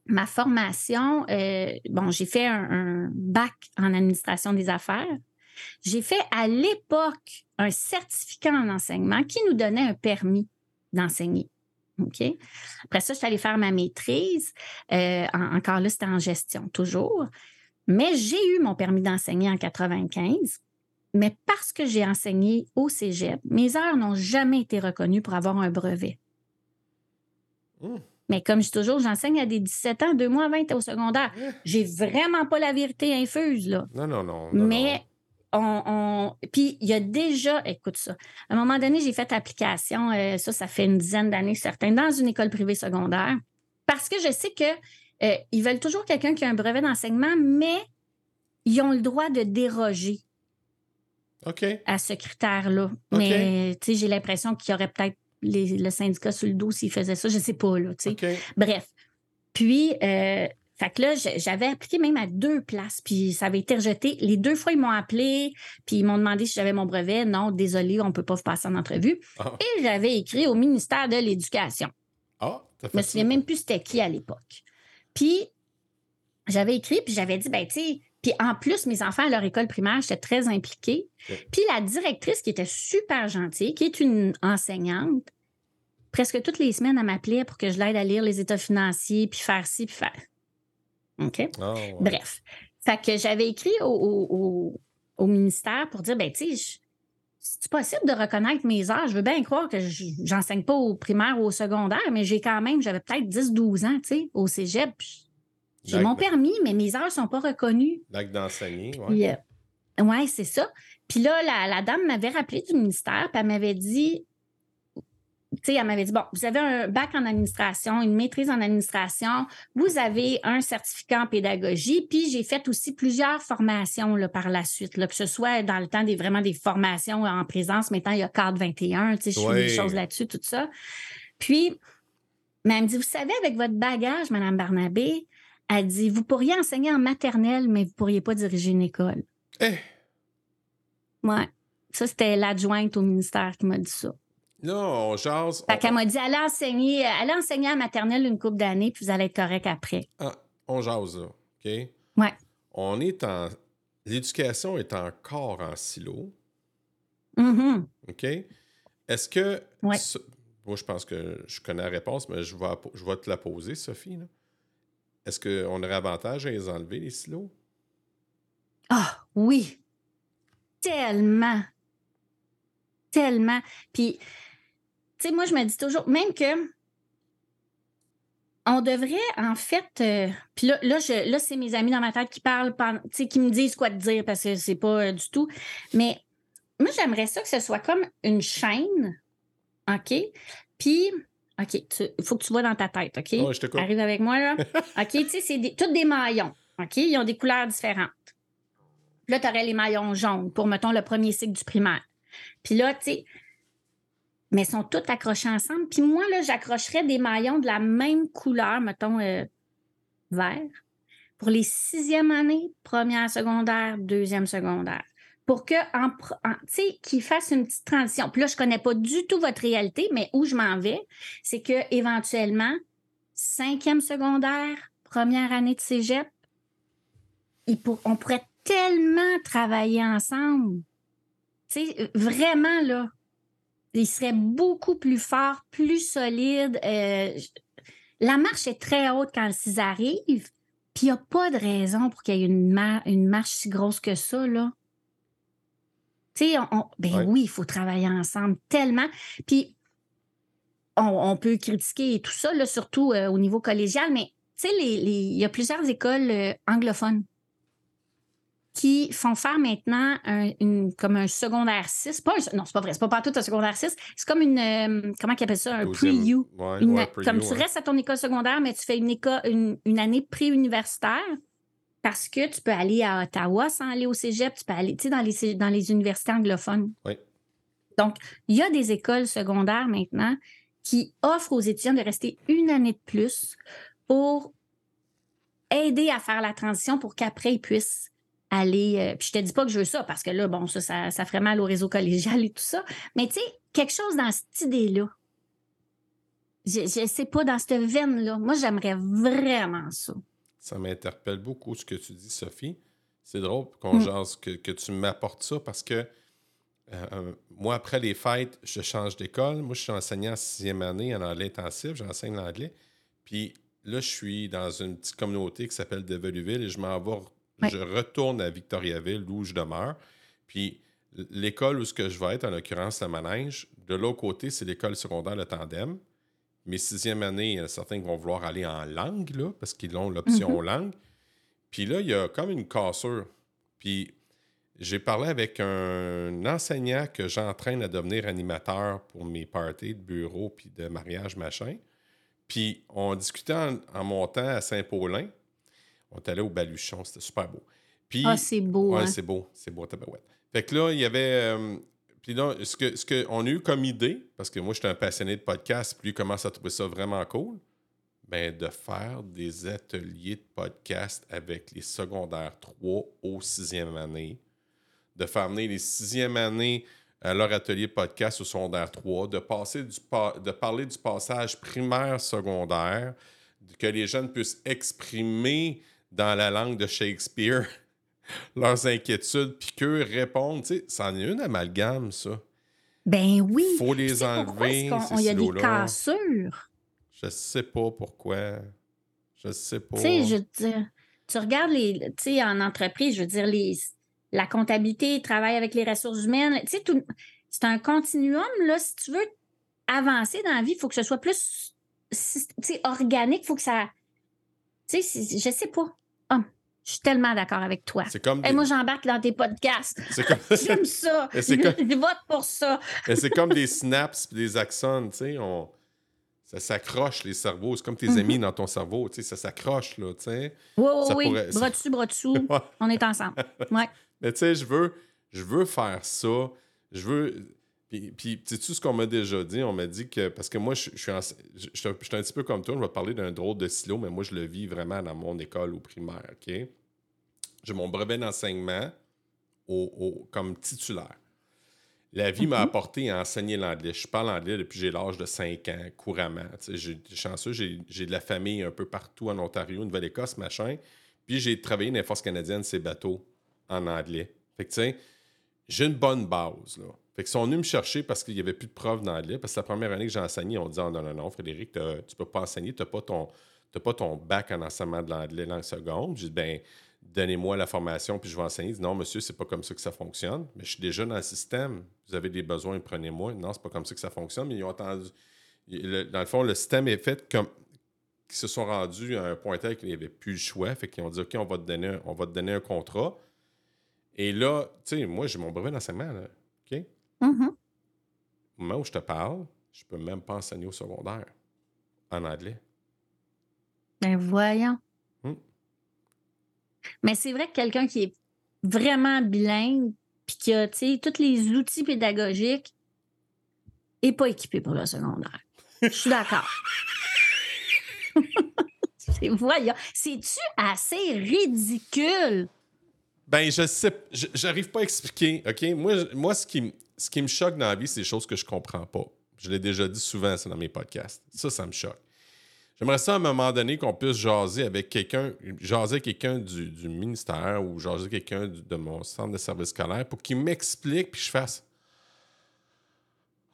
Speaker 2: ma formation, euh, bon, j'ai fait un, bac en administration des affaires. J'ai fait à l'époque un certificat en enseignement qui nous donnait un permis d'enseigner. OK? Après ça, je suis allée faire ma maîtrise. Euh, encore là, c'était en gestion, toujours. Mais j'ai eu mon permis d'enseigner en 95 mais parce que j'ai enseigné au cégep, mes heures n'ont jamais été reconnues pour avoir un brevet. Hmm. Mais comme je dis toujours, j'enseigne à des 17 ans, deux mois 20 au secondaire. J'ai vraiment pas la vérité infuse, là.
Speaker 1: Non, non, non.
Speaker 2: mais on. Puis il y a déjà, écoute ça, à un moment donné, j'ai fait application, euh, ça, ça fait une dizaine d'années, certains, dans une école privée secondaire, parce que je sais que euh, ils veulent toujours quelqu'un qui a un brevet d'enseignement, mais ils ont le droit de déroger à ce critère-là. Mais j'ai l'impression qu'il y aurait peut-être le syndicat sur le dos s'il faisait ça. Je ne sais pas. Là, Bref. Puis, euh, fait que là, j'avais appliqué même à deux places, puis ça avait été rejeté. Les deux fois, ils m'ont appelé, puis ils m'ont demandé si j'avais mon brevet. Non, désolé, on ne peut pas vous passer en entrevue. Ah. Et j'avais écrit au ministère de l'Éducation.
Speaker 1: Ah,
Speaker 2: Je me souviens même plus c'était qui à l'époque. Puis, j'avais écrit, puis j'avais dit, ben, tu sais, puis en plus, mes enfants à leur école primaire, j'étais très impliquée. Puis la directrice qui était super gentille, qui est une enseignante, presque toutes les semaines, elle m'appelait pour que je l'aide à lire les états financiers, puis faire ci, puis faire. OK?
Speaker 1: Ah,
Speaker 2: Bref. Fait que j'avais écrit au, ministère pour dire, ben tu sais, c'est possible de reconnaître mes heures? Je veux bien croire que j'enseigne pas au primaire ou au secondaire, mais j'ai quand même, j'avais peut-être 10-12 ans, tu sais, au cégep. J'ai mon permis, mais mes heures ne sont pas reconnues.
Speaker 1: L'acte d'enseigner, oui.
Speaker 2: Euh, oui, c'est ça. Puis là, la, dame m'avait rappelé du ministère, puis elle m'avait dit, tu sais, elle m'avait dit, bon, vous avez un bac en administration, une maîtrise en administration, vous avez un certificat en pédagogie, puis j'ai fait aussi plusieurs formations là, par la suite, là, que ce soit dans le temps des vraiment des formations en présence, maintenant il y a cadre 21, tu sais, je fais des choses là-dessus, tout ça. Puis, mais elle me dit, vous savez, avec votre bagage, Madame Barnabé, elle dit Vous pourriez enseigner en maternelle, mais vous ne pourriez pas diriger une école.
Speaker 1: Eh!
Speaker 2: Ouais. Ça, c'était l'adjointe au ministère qui m'a dit ça.
Speaker 1: Non, on jase.
Speaker 2: Fait qu'elle m'a dit allez enseigner, allez enseigner en maternelle une couple d'années, puis vous allez être correct après.
Speaker 1: Ah, on jase, là. OK?
Speaker 2: Ouais.
Speaker 1: On est en l'éducation est encore en silo.
Speaker 2: Mhm.
Speaker 1: OK? Est-ce que.
Speaker 2: Ouais.
Speaker 1: ce- Moi, je pense que je connais la réponse, mais je vais, je vais te la poser, Sophie. Est-ce qu'on aurait avantage à les enlever, les silos?
Speaker 2: Ah, oui. Tellement. Tellement. Puis, tu sais, moi, je me dis toujours, même que on devrait, en fait, euh, puis là, là, je- là, c'est mes amis dans ma tête qui parlent, qui me disent quoi te dire parce que c'est pas euh, du tout. Mais moi, j'aimerais ça que ce soit comme une chaîne, OK? Puis, OK, il faut que tu vois dans ta tête, OK?
Speaker 1: Ouais, je.
Speaker 2: Arrive avec moi, là. OK, tu sais, c'est tous des maillons. OK? Ils ont des couleurs différentes. Là, tu aurais les maillons jaunes pour, mettons, le premier cycle du primaire. Puis là, tu sais, mais sont tous accrochés ensemble. Puis moi, là, j'accrocherais des maillons de la même couleur, mettons, euh, vert, pour les sixième années, première secondaire, deuxième secondaire. Pour que, en, qu'ils fassent une petite transition. Puis là, je connais pas du tout votre réalité, mais où je m'en vais, c'est que éventuellement, cinquième secondaire, première année de cégep, pour- on pourrait tellement travailler ensemble. Vraiment, là, il serait beaucoup plus fort, plus solide. Euh, la marche est très haute quand ils arrivent, puis il n'y a pas de raison pour qu'il y ait une, mar- une marche si grosse que ça, là. Tu sais, on, on- ben
Speaker 1: Ouais.
Speaker 2: oui, il faut travailler ensemble tellement. Puis, on, on peut critiquer et tout ça, là, surtout euh, au niveau collégial, mais tu sais, il y a plusieurs écoles euh, anglophones qui font faire maintenant un, une, comme un secondaire 6. Pas un- non, c'est pas vrai, c'est pas partout un secondaire 6. C'est comme une, euh, comment ils appellent ça, un pre-U.
Speaker 1: Ouais, ouais,
Speaker 2: comme tu
Speaker 1: ouais.
Speaker 2: restes à ton école secondaire, mais tu fais une, école, une, une année pré-universitaire parce que tu peux aller à Ottawa sans aller au cégep, tu peux aller dans les, dans les universités anglophones.
Speaker 1: Oui.
Speaker 2: Donc, il y a des écoles secondaires maintenant qui offrent aux étudiants de rester une année de plus pour aider à faire la transition pour qu'après, ils puissent aller. euh, puis je te dis pas que je veux ça, parce que là, bon, ça, ça, ça ferait mal au réseau collégial et tout ça. Mais tu sais, quelque chose dans cette idée-là. Je, je sais pas, dans cette veine-là. Moi, j'aimerais vraiment ça.
Speaker 1: Ça m'interpelle beaucoup ce que tu dis, Sophie. C'est drôle qu'on
Speaker 2: Mm.
Speaker 1: jase, que, que tu m'apportes ça parce que euh, moi, après les fêtes, je change d'école. Moi, je suis enseignant en sixième année en anglais intensif. J'enseigne l'anglais. Puis là, je suis dans une petite communauté qui s'appelle Develuville et je m'en vais,
Speaker 2: Ouais.
Speaker 1: je retourne à Victoriaville où je demeure. Puis l'école où ce que je vais être, en l'occurrence le manège, de l'autre côté, c'est l'école secondaire, le tandem. Mes sixième année, il y en a certains qui vont vouloir aller en langue, là, parce qu'ils ont l'option langue. Puis là, il y a comme une cassure. Puis j'ai parlé avec un enseignant que j'entraîne à devenir animateur pour mes parties de bureau puis de mariage, machin. Puis on discutait en, en montant à Saint-Paulin. On est allé au Baluchon, c'était super beau. Puis,
Speaker 2: Ah, c'est beau,
Speaker 1: Ouais,
Speaker 2: hein?
Speaker 1: c'est beau, c'est beau, tabarouette. Fait que là, il y avait. euh, puis là, ce qu'on ce que on a eu comme idée, parce que moi, j'étais un passionné de podcast, puis lui commence à trouver ça vraiment cool, ben, de faire des ateliers de podcast avec les secondaires 3 au sixième année, de faire venir les sixième années à leur atelier de podcast au secondaire 3, de, passer du pa- de parler du passage primaire-secondaire, que les jeunes puissent exprimer dans la langue de Shakespeare leurs inquiétudes, puis qu'eux répondent. Tu sais, c'en est une amalgame, ça.
Speaker 2: Ben oui.
Speaker 1: Faut les enlever,
Speaker 2: Il y a des cassures?
Speaker 1: Je sais pas pourquoi. Je sais pas.
Speaker 2: Tu sais, je veux dire, tu regardes les, tu sais, en entreprise, je veux dire, les, la comptabilité, travail avec les ressources humaines, tu sais, tout- c'est un continuum, là. Si tu veux avancer dans la vie, il faut que ce soit plus, organique, il faut que ça, tu sais, je sais pas. Je suis tellement d'accord avec toi.
Speaker 1: C'est comme,
Speaker 2: Et moi, j'embarque dans tes podcasts.
Speaker 1: c'est comme,
Speaker 2: J'aime ça. Je,
Speaker 1: comme-
Speaker 2: vote pour ça.
Speaker 1: C'est comme des snaps et des axones, tu sais. On... Ça s'accroche, les cerveaux. C'est comme tes
Speaker 2: Mhm.
Speaker 1: amis dans ton cerveau, tu sais. Ça s'accroche, là, tu sais.
Speaker 2: Oui, oui, oui.
Speaker 1: pourrait-
Speaker 2: Bras dessus, bras dessous. On est ensemble. Ouais.
Speaker 1: Mais tu sais, je veux, je veux faire ça. Je veux. Puis, puis sais-tu ce qu'on m'a déjà dit? On m'a dit que. Parce que moi, je, je suis, en- je, suis un- petit peu comme toi. Je vais te parler d'un drôle de silo, mais moi, je le vis vraiment dans mon école au primaire, OK? J'ai mon brevet d'enseignement au, au- comme titulaire. La vie m'a
Speaker 2: Mhm.
Speaker 1: apporté à enseigner l'anglais. Je parle anglais depuis j'ai l'âge de 5 ans, couramment. Sais, J'ai chanceux, j'ai de la famille un peu partout en Ontario, Nouvelle-Écosse, machin. Puis j'ai travaillé dans les forces canadiennes, ces bateaux en anglais. Fait que, tu sais, j'ai une bonne base, là. Fait qu'ils sont venus me chercher parce qu'il n'y avait plus de profs d'anglais. Parce que la première année que j'ai enseigné, on dit oh, non, non, non, Frédéric, tu ne peux pas enseigner, tu n'as pas, ton, pas ton bac en enseignement de l'anglais langue seconde. J'ai dit ben, donnez-moi la formation puis je vais enseigner. Il dit non, monsieur, c'est pas comme ça que ça fonctionne. Mais je suis déjà dans le système. Vous avez des besoins, prenez-moi. Non, c'est pas comme ça que ça fonctionne. Mais ils ont entendu. dans le fond, le système est fait comme. Ils se sont rendus à un point tel qu'il n'y avait plus le choix. Fait qu'ils ont dit OK, on va te donner, on va te donner un contrat. Et là, tu sais, moi, j'ai mon brevet d'enseignement. OK?
Speaker 2: Mm-hmm.
Speaker 1: Au moment où je te parle, je peux même pas enseigner au secondaire en anglais.
Speaker 2: Ben voyons.
Speaker 1: Hmm.
Speaker 2: Mais c'est vrai que quelqu'un qui est vraiment bilingue puis qui a tous les outils pédagogiques n'est pas équipé pour le secondaire. Je suis d'accord. c'est voyons. C'est-tu assez ridicule?
Speaker 1: Ben, je sais, j'arrive pas à expliquer, OK? Moi, moi ce, qui, ce qui me choque dans la vie, c'est des choses que je comprends pas. Je l'ai déjà dit souvent, ça, dans mes podcasts. Ça, ça me choque. J'aimerais ça, à un moment donné, qu'on puisse jaser avec quelqu'un, jaser quelqu'un du, du, ministère ou jaser quelqu'un de mon centre de service scolaire pour qu'il m'explique puis je fasse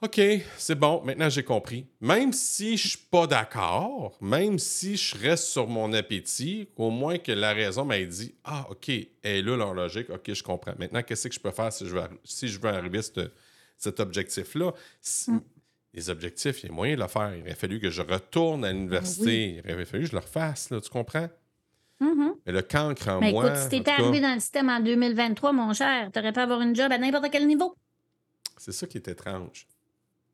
Speaker 1: OK, c'est bon, maintenant j'ai compris. Même si je suis pas d'accord, même si je reste sur mon appétit, au moins que la raison m'a dit Ah, OK, elle est là leur logique, OK, je comprends. Maintenant, qu'est-ce que je peux faire si je veux, si je veux arriver à cet objectif-là? Mm. Les objectifs, il y a moyen de le faire. Il aurait fallu que je retourne à l'université. Il aurait fallu que je le refasse, là, tu comprends?
Speaker 2: Mm-hmm.
Speaker 1: Mais le cancre en
Speaker 2: Mais
Speaker 1: moi.
Speaker 2: Écoute, si t'étais arrivé dans le système en 2023, mon cher, t'aurais pu avoir une job à n'importe quel niveau.
Speaker 1: C'est ça qui est étrange.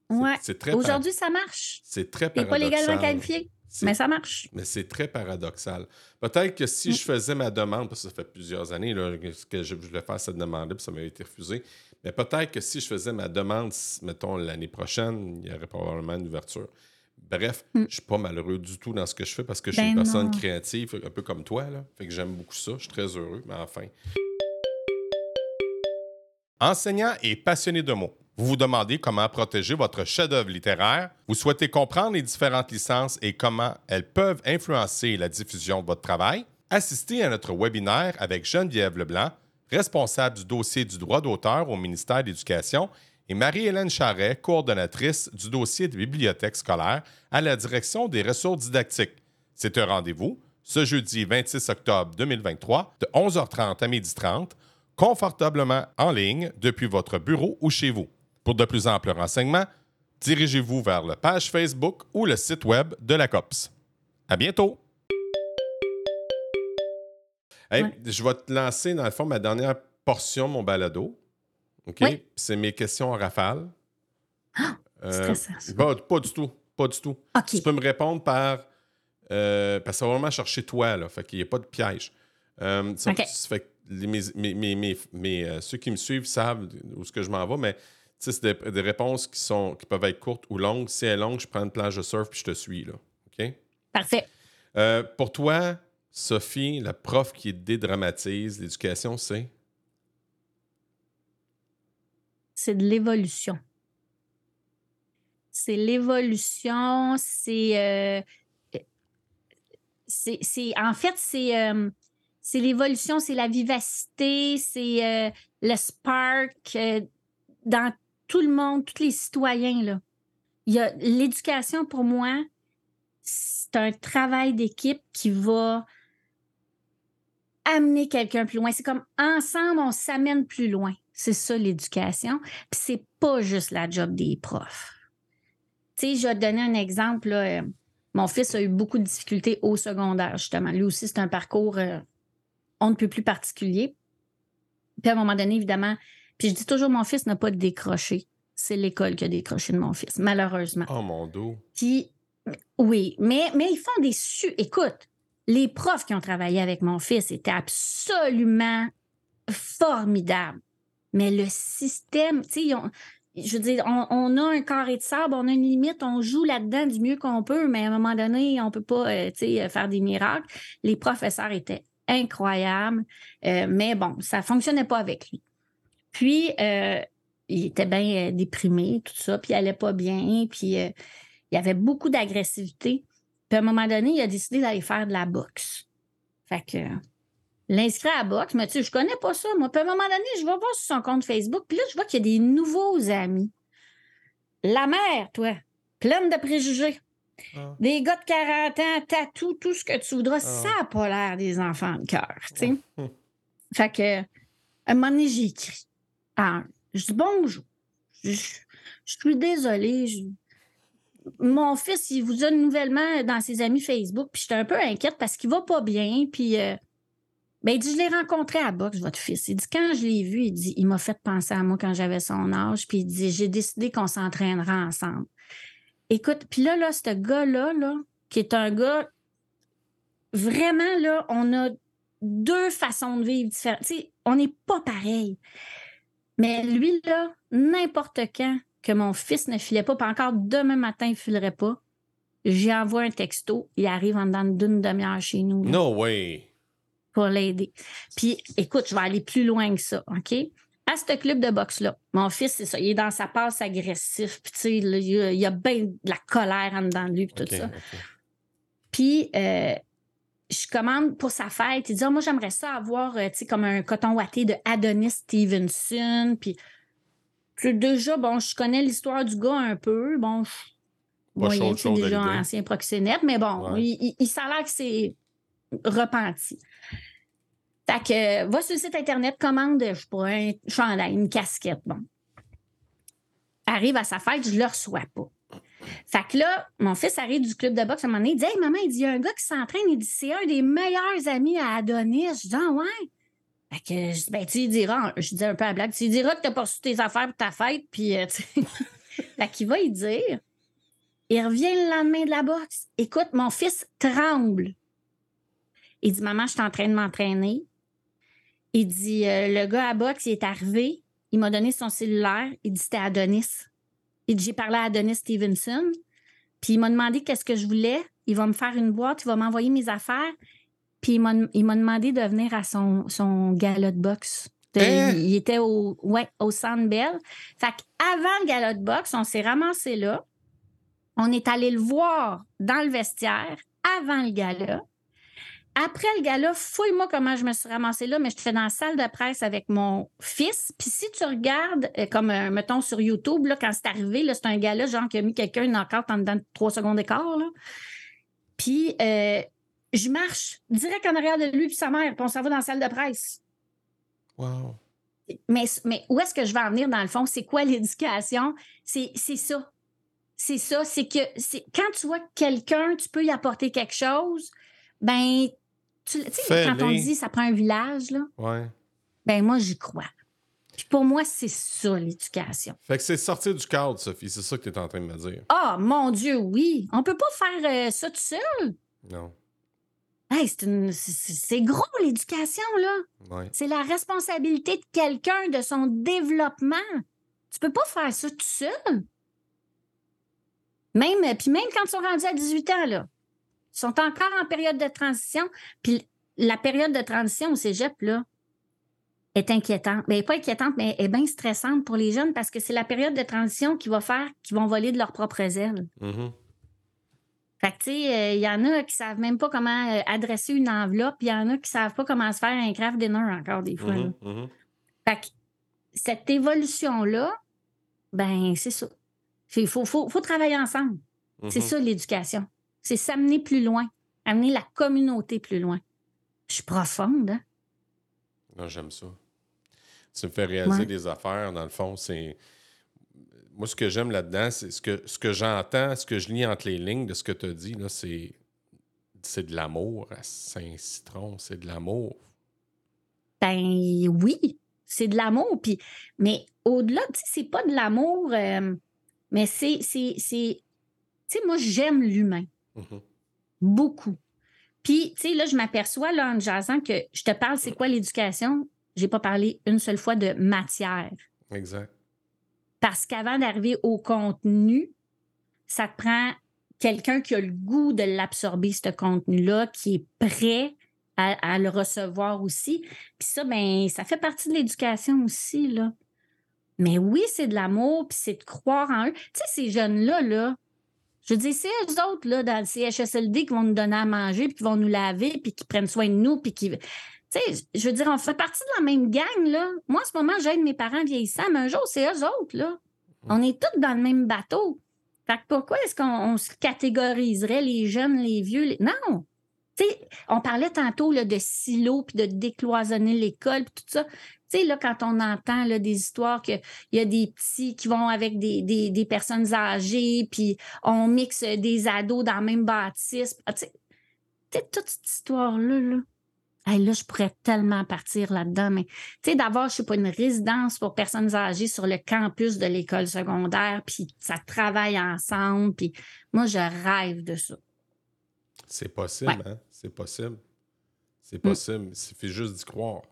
Speaker 2: Ouais. Aujourd'hui, ça marche.
Speaker 1: C'est très paradoxal.
Speaker 2: pas légalement qualifié, mais ça marche.
Speaker 1: Mais c'est très paradoxal. Peut-être que si je mm. faisais ma demande, parce que ça fait plusieurs années là, que je voulais faire cette demande-là, puis ça m'avait été refusé, mais peut-être que si je faisais ma demande, mettons, l'année prochaine, il y aurait probablement une ouverture. Bref, mm. je ne suis pas malheureux du tout dans ce que je fais parce que je suis
Speaker 2: ben
Speaker 1: une personne créative, un peu comme toi. Là. Fait que j'aime beaucoup ça. Je suis très heureux, mais enfin. Enseignant et passionné de mots. Vous vous demandez comment protéger votre chef-d'œuvre littéraire. Vous souhaitez comprendre les différentes licences et comment elles peuvent influencer la diffusion de votre travail. Assistez à notre webinaire avec Geneviève Leblanc, responsable du dossier du droit d'auteur au ministère de l'Éducation, et Marie-Hélène Charret, coordonnatrice du dossier de bibliothèque scolaire à la direction des ressources didactiques. C'est un rendez-vous ce jeudi 26 octobre 2023 de 11h30 à 12h30, confortablement en ligne depuis votre bureau ou chez vous. Pour de plus amples renseignements, dirigez-vous vers la page Facebook ou le site web de la COPS. À bientôt! Je vais te lancer, dans le fond, ma dernière portion, mon balado. OK? C'est mes questions en rafale.
Speaker 2: Ah, euh,
Speaker 1: pas, du tout. Pas du tout. Tu peux me répondre par. Euh, parce que ça va vraiment chercher toi, là. Fait qu'il n'y a pas de piège. Euh, ça, fait mes, ceux qui me suivent savent où ce que je m'en vais, mais c'est des, réponses qui, sont, qui peuvent être courtes ou longues. Si elle est longue, je prends une plage de surf puis je te suis. Là. OK?
Speaker 2: Parfait.
Speaker 1: Euh, pour toi, Sophie, la prof qui dédramatise l'éducation, c'est?
Speaker 2: C'est de l'évolution. C'est l'évolution, c'est. Euh, c'est, en fait, c'est, euh, c'est l'évolution, c'est la vivacité, c'est le spark dans tout le monde, tous les citoyens. L'éducation pour moi, c'est un travail d'équipe qui va amener quelqu'un plus loin. C'est comme ensemble, on s'amène plus loin. C'est ça l'éducation. Puis c'est pas juste la job des profs. Tu sais, je vais te donner un exemple. Mon fils a eu beaucoup de difficultés au secondaire, justement. Lui aussi, c'est un parcours euh, on ne peut plus particulier. Puis à un moment donné, évidemment, puis je dis toujours, mon fils n'a pas décroché. C'est l'école qui a décroché de mon fils, malheureusement.
Speaker 1: Oh mon dos.
Speaker 2: Puis, oui, mais, mais ils font des su. Écoute, les profs qui ont travaillé avec mon fils étaient absolument formidables. Mais le système, tu sais, je veux dire, on, a un carré de sable, on a une limite, on joue là-dedans du mieux qu'on peut, mais à un moment donné, on ne peut pas euh, sais, faire des miracles. Les professeurs étaient incroyables, euh, mais bon, ça ne fonctionnait pas avec lui. Puis, euh, il était bien euh, déprimé, tout ça, puis il allait pas bien, puis euh, il y avait beaucoup d'agressivité. Puis à un moment donné, il a décidé d'aller faire de la boxe. Fait que l'inscrit à la boxe, mais tu sais, je connais pas ça. Moi, puis à un moment donné, je vais voir sur son compte Facebook, puis là, je vois qu'il y a des nouveaux amis. La mère, toi, pleine de préjugés.
Speaker 1: Ah.
Speaker 2: Des gars de 40 ans, tatou, tout ce que tu voudras, ça n'a pas l'air des enfants de cœur, tu sais. Fait que, à un moment donné, j'ai écrit. Ah, je dis bonjour. Je, suis désolée. Mon fils, il vous a nouvellement dans ses amis Facebook, puis j'étais un peu inquiète parce qu'il va pas bien, puis euh, ben, il dit, je l'ai rencontré à boxe, votre fils. Il dit, quand je l'ai vu, il dit, il m'a fait penser à moi quand j'avais son âge, puis il dit, j'ai décidé qu'on s'entraînera ensemble. Écoute, puis là, là, ce gars-là, là, qui est un gars, vraiment, là, on a deux façons de vivre différentes. Tu sais, on n'est pas pareil. Mais lui, là, n'importe quand que mon fils ne filait pas, puis encore demain matin, il ne filerait pas, j'y envoie un texto, il arrive en dedans d'une demi-heure chez nous. là
Speaker 1: No way.
Speaker 2: pour l'aider. Puis, écoute, je vais aller plus loin que ça, OK? À ce club de boxe-là, mon fils, c'est ça, il est dans sa passe agressive, puis tu sais, il y a, bien de la colère en dedans de lui, puis tout ça. Puis, euh, je commande pour sa fête. Il dit, Ah, moi, j'aimerais ça avoir, euh, tu sais, comme un coton watté de Adonis Stevenson. Puis, déjà, bon, je connais l'histoire du gars un peu. Bon, je- c'est
Speaker 1: chaud de
Speaker 2: déjà
Speaker 1: l'idée.
Speaker 2: ancien proxénète, mais bon,
Speaker 1: Ouais.
Speaker 2: il, il, il que c'est repenti. Fait que, va sur le site Internet, commande, je pas, un chandail, une casquette, bon. Arrive à sa fête, je le reçois pas. Fait que là, mon fils arrive du club de boxe à un moment donné, il dit Hey maman, il dit, y a un gars qui s'entraîne, il dit c'est un des meilleurs amis à Adonis. Je dis Ah ouais? Fait que je dis, ben, tu lui diras, je dis un peu à la blague, tu lui diras que t'as pas reçu tes affaires pour ta fête, puis euh, fait qu'il va y dire. Il revient le lendemain de la boxe. Écoute, mon fils tremble. Il dit Maman, je suis en train de m'entraîner. Il dit euh, Le gars à boxe, il est arrivé. Il m'a donné son cellulaire. Il dit C'était Adonis. J'ai parlé à Adonis Stevenson. Puis il m'a demandé qu'est-ce que je voulais. Il va me faire une boîte. Il va m'envoyer mes affaires. Puis il m'a demandé de venir à son, son gala de boxe. De-
Speaker 1: Hein?
Speaker 2: Il était au, ouais, au Centre Bell. Fait qu'avant le gala de boxe, on s'est ramassé là. On est allé le voir dans le vestiaire avant le gala. Après le gala, fouille-moi comment je me suis ramassée là, mais je te fais dans la salle de presse avec mon fils. Puis si tu regardes, euh, comme euh, mettons sur YouTube, là, quand c'est arrivé, c'est un gala, genre qui a mis quelqu'un encore en dedans de trois secondes d'écart. là. Puis euh, je marche direct en arrière de lui et sa mère, puis on s'en va dans la salle de presse.
Speaker 1: Wow.
Speaker 2: Mais, mais où est-ce que je vais en venir dans le fond? C'est quoi l'éducation? C'est ça. C'est ça. C'est que quand tu vois quelqu'un, tu peux y apporter quelque chose, ben, tu sais, quand on dit ça prend un village, là,
Speaker 1: Ouais.
Speaker 2: ben moi, j'y crois. Puis pour moi, c'est ça, l'éducation.
Speaker 1: Fait que c'est sortir du cadre, Sophie. C'est ça que tu es en train de me dire.
Speaker 2: Ah, mon Dieu, oui. On peut pas faire euh, ça tout seul.
Speaker 1: Non.
Speaker 2: Hey, c'est une- c'est- gros, l'éducation, là.
Speaker 1: Ouais.
Speaker 2: C'est la responsabilité de quelqu'un, de son développement. Tu peux pas faire ça tout seul. Même, euh, puis même quand ils sont rendus à 18 ans, là, sont encore en période de transition. Puis la période de transition au cégep, là, est inquiétante. Ben, pas inquiétante, mais est bien stressante pour les jeunes parce que c'est la période de transition qui va faire qu'ils vont voler de leurs propres ailes.
Speaker 1: Mhm.
Speaker 2: Fait que, tu sais, euh, il y en a qui savent même pas comment euh, adresser une enveloppe, puis il y en a qui savent pas comment se faire un craft dinner encore des fois. là.
Speaker 1: Mhm. Mhm.
Speaker 2: Fait que cette évolution-là, ben, c'est ça. Il faut, faut, faut travailler ensemble. C'est ça l'éducation. C'est s'amener plus loin, amener la communauté plus loin. Je suis profonde, hein?
Speaker 1: Non, j'aime ça. Tu me fais réaliser
Speaker 2: Ouais.
Speaker 1: des affaires, dans le fond, c'est. Moi, ce que j'aime là-dedans, c'est ce que, ce que j'entends, ce que je lis entre les lignes de ce que tu as dit, là, c'est. C'est de l'amour à Saint-Citron, c'est de l'amour.
Speaker 2: Ben oui, c'est de l'amour. Puis, mais au-delà, tu sais, c'est pas de l'amour, euh, mais c'est- Tu sais, moi, j'aime l'humain.
Speaker 1: Mhm.
Speaker 2: Beaucoup. Puis, tu sais, là, je m'aperçois, là, en jasant, que je te parle, c'est quoi l'éducation? J'ai pas parlé une seule fois de matière.
Speaker 1: Exact.
Speaker 2: Parce qu'avant d'arriver au contenu, ça te prend quelqu'un qui a le goût de l'absorber, ce contenu-là, qui est prêt à, à le recevoir aussi. Puis ça, ben, ça fait partie de l'éducation aussi, là. Mais oui, c'est de l'amour, puis c'est de croire en eux. Tu sais, ces jeunes-là, là, je veux dire, c'est eux autres, là, dans le CHSLD qui vont nous donner à manger, puis qui vont nous laver, puis qui prennent soin de nous, puis qui... Tu sais, je veux dire, on fait partie de la même gang, là. Moi, en ce moment, j'aide mes parents vieillissants, mais un jour, c'est eux autres, là. On est tous dans le même bateau. Fait que pourquoi est-ce qu'on se catégoriserait les jeunes, les vieux? Non! Tu sais, on parlait tantôt là, de silos puis de décloisonner l'école puis tout ça. Tu sais, là, quand on entend là, des histoires qu'il y a des petits qui vont avec des, des, des, personnes âgées, puis on mixe des ados dans le même bâtisse. Tu sais, toute cette histoire-là, là, là, je pourrais tellement partir là-dedans, mais tu sais, d'avoir, je sais pas, une résidence pour personnes âgées sur le campus de l'école secondaire, puis ça travaille ensemble, puis moi, je rêve de ça.
Speaker 1: C'est possible, hein? C'est possible. C'est mm. possible. Il suffit juste d'y croire.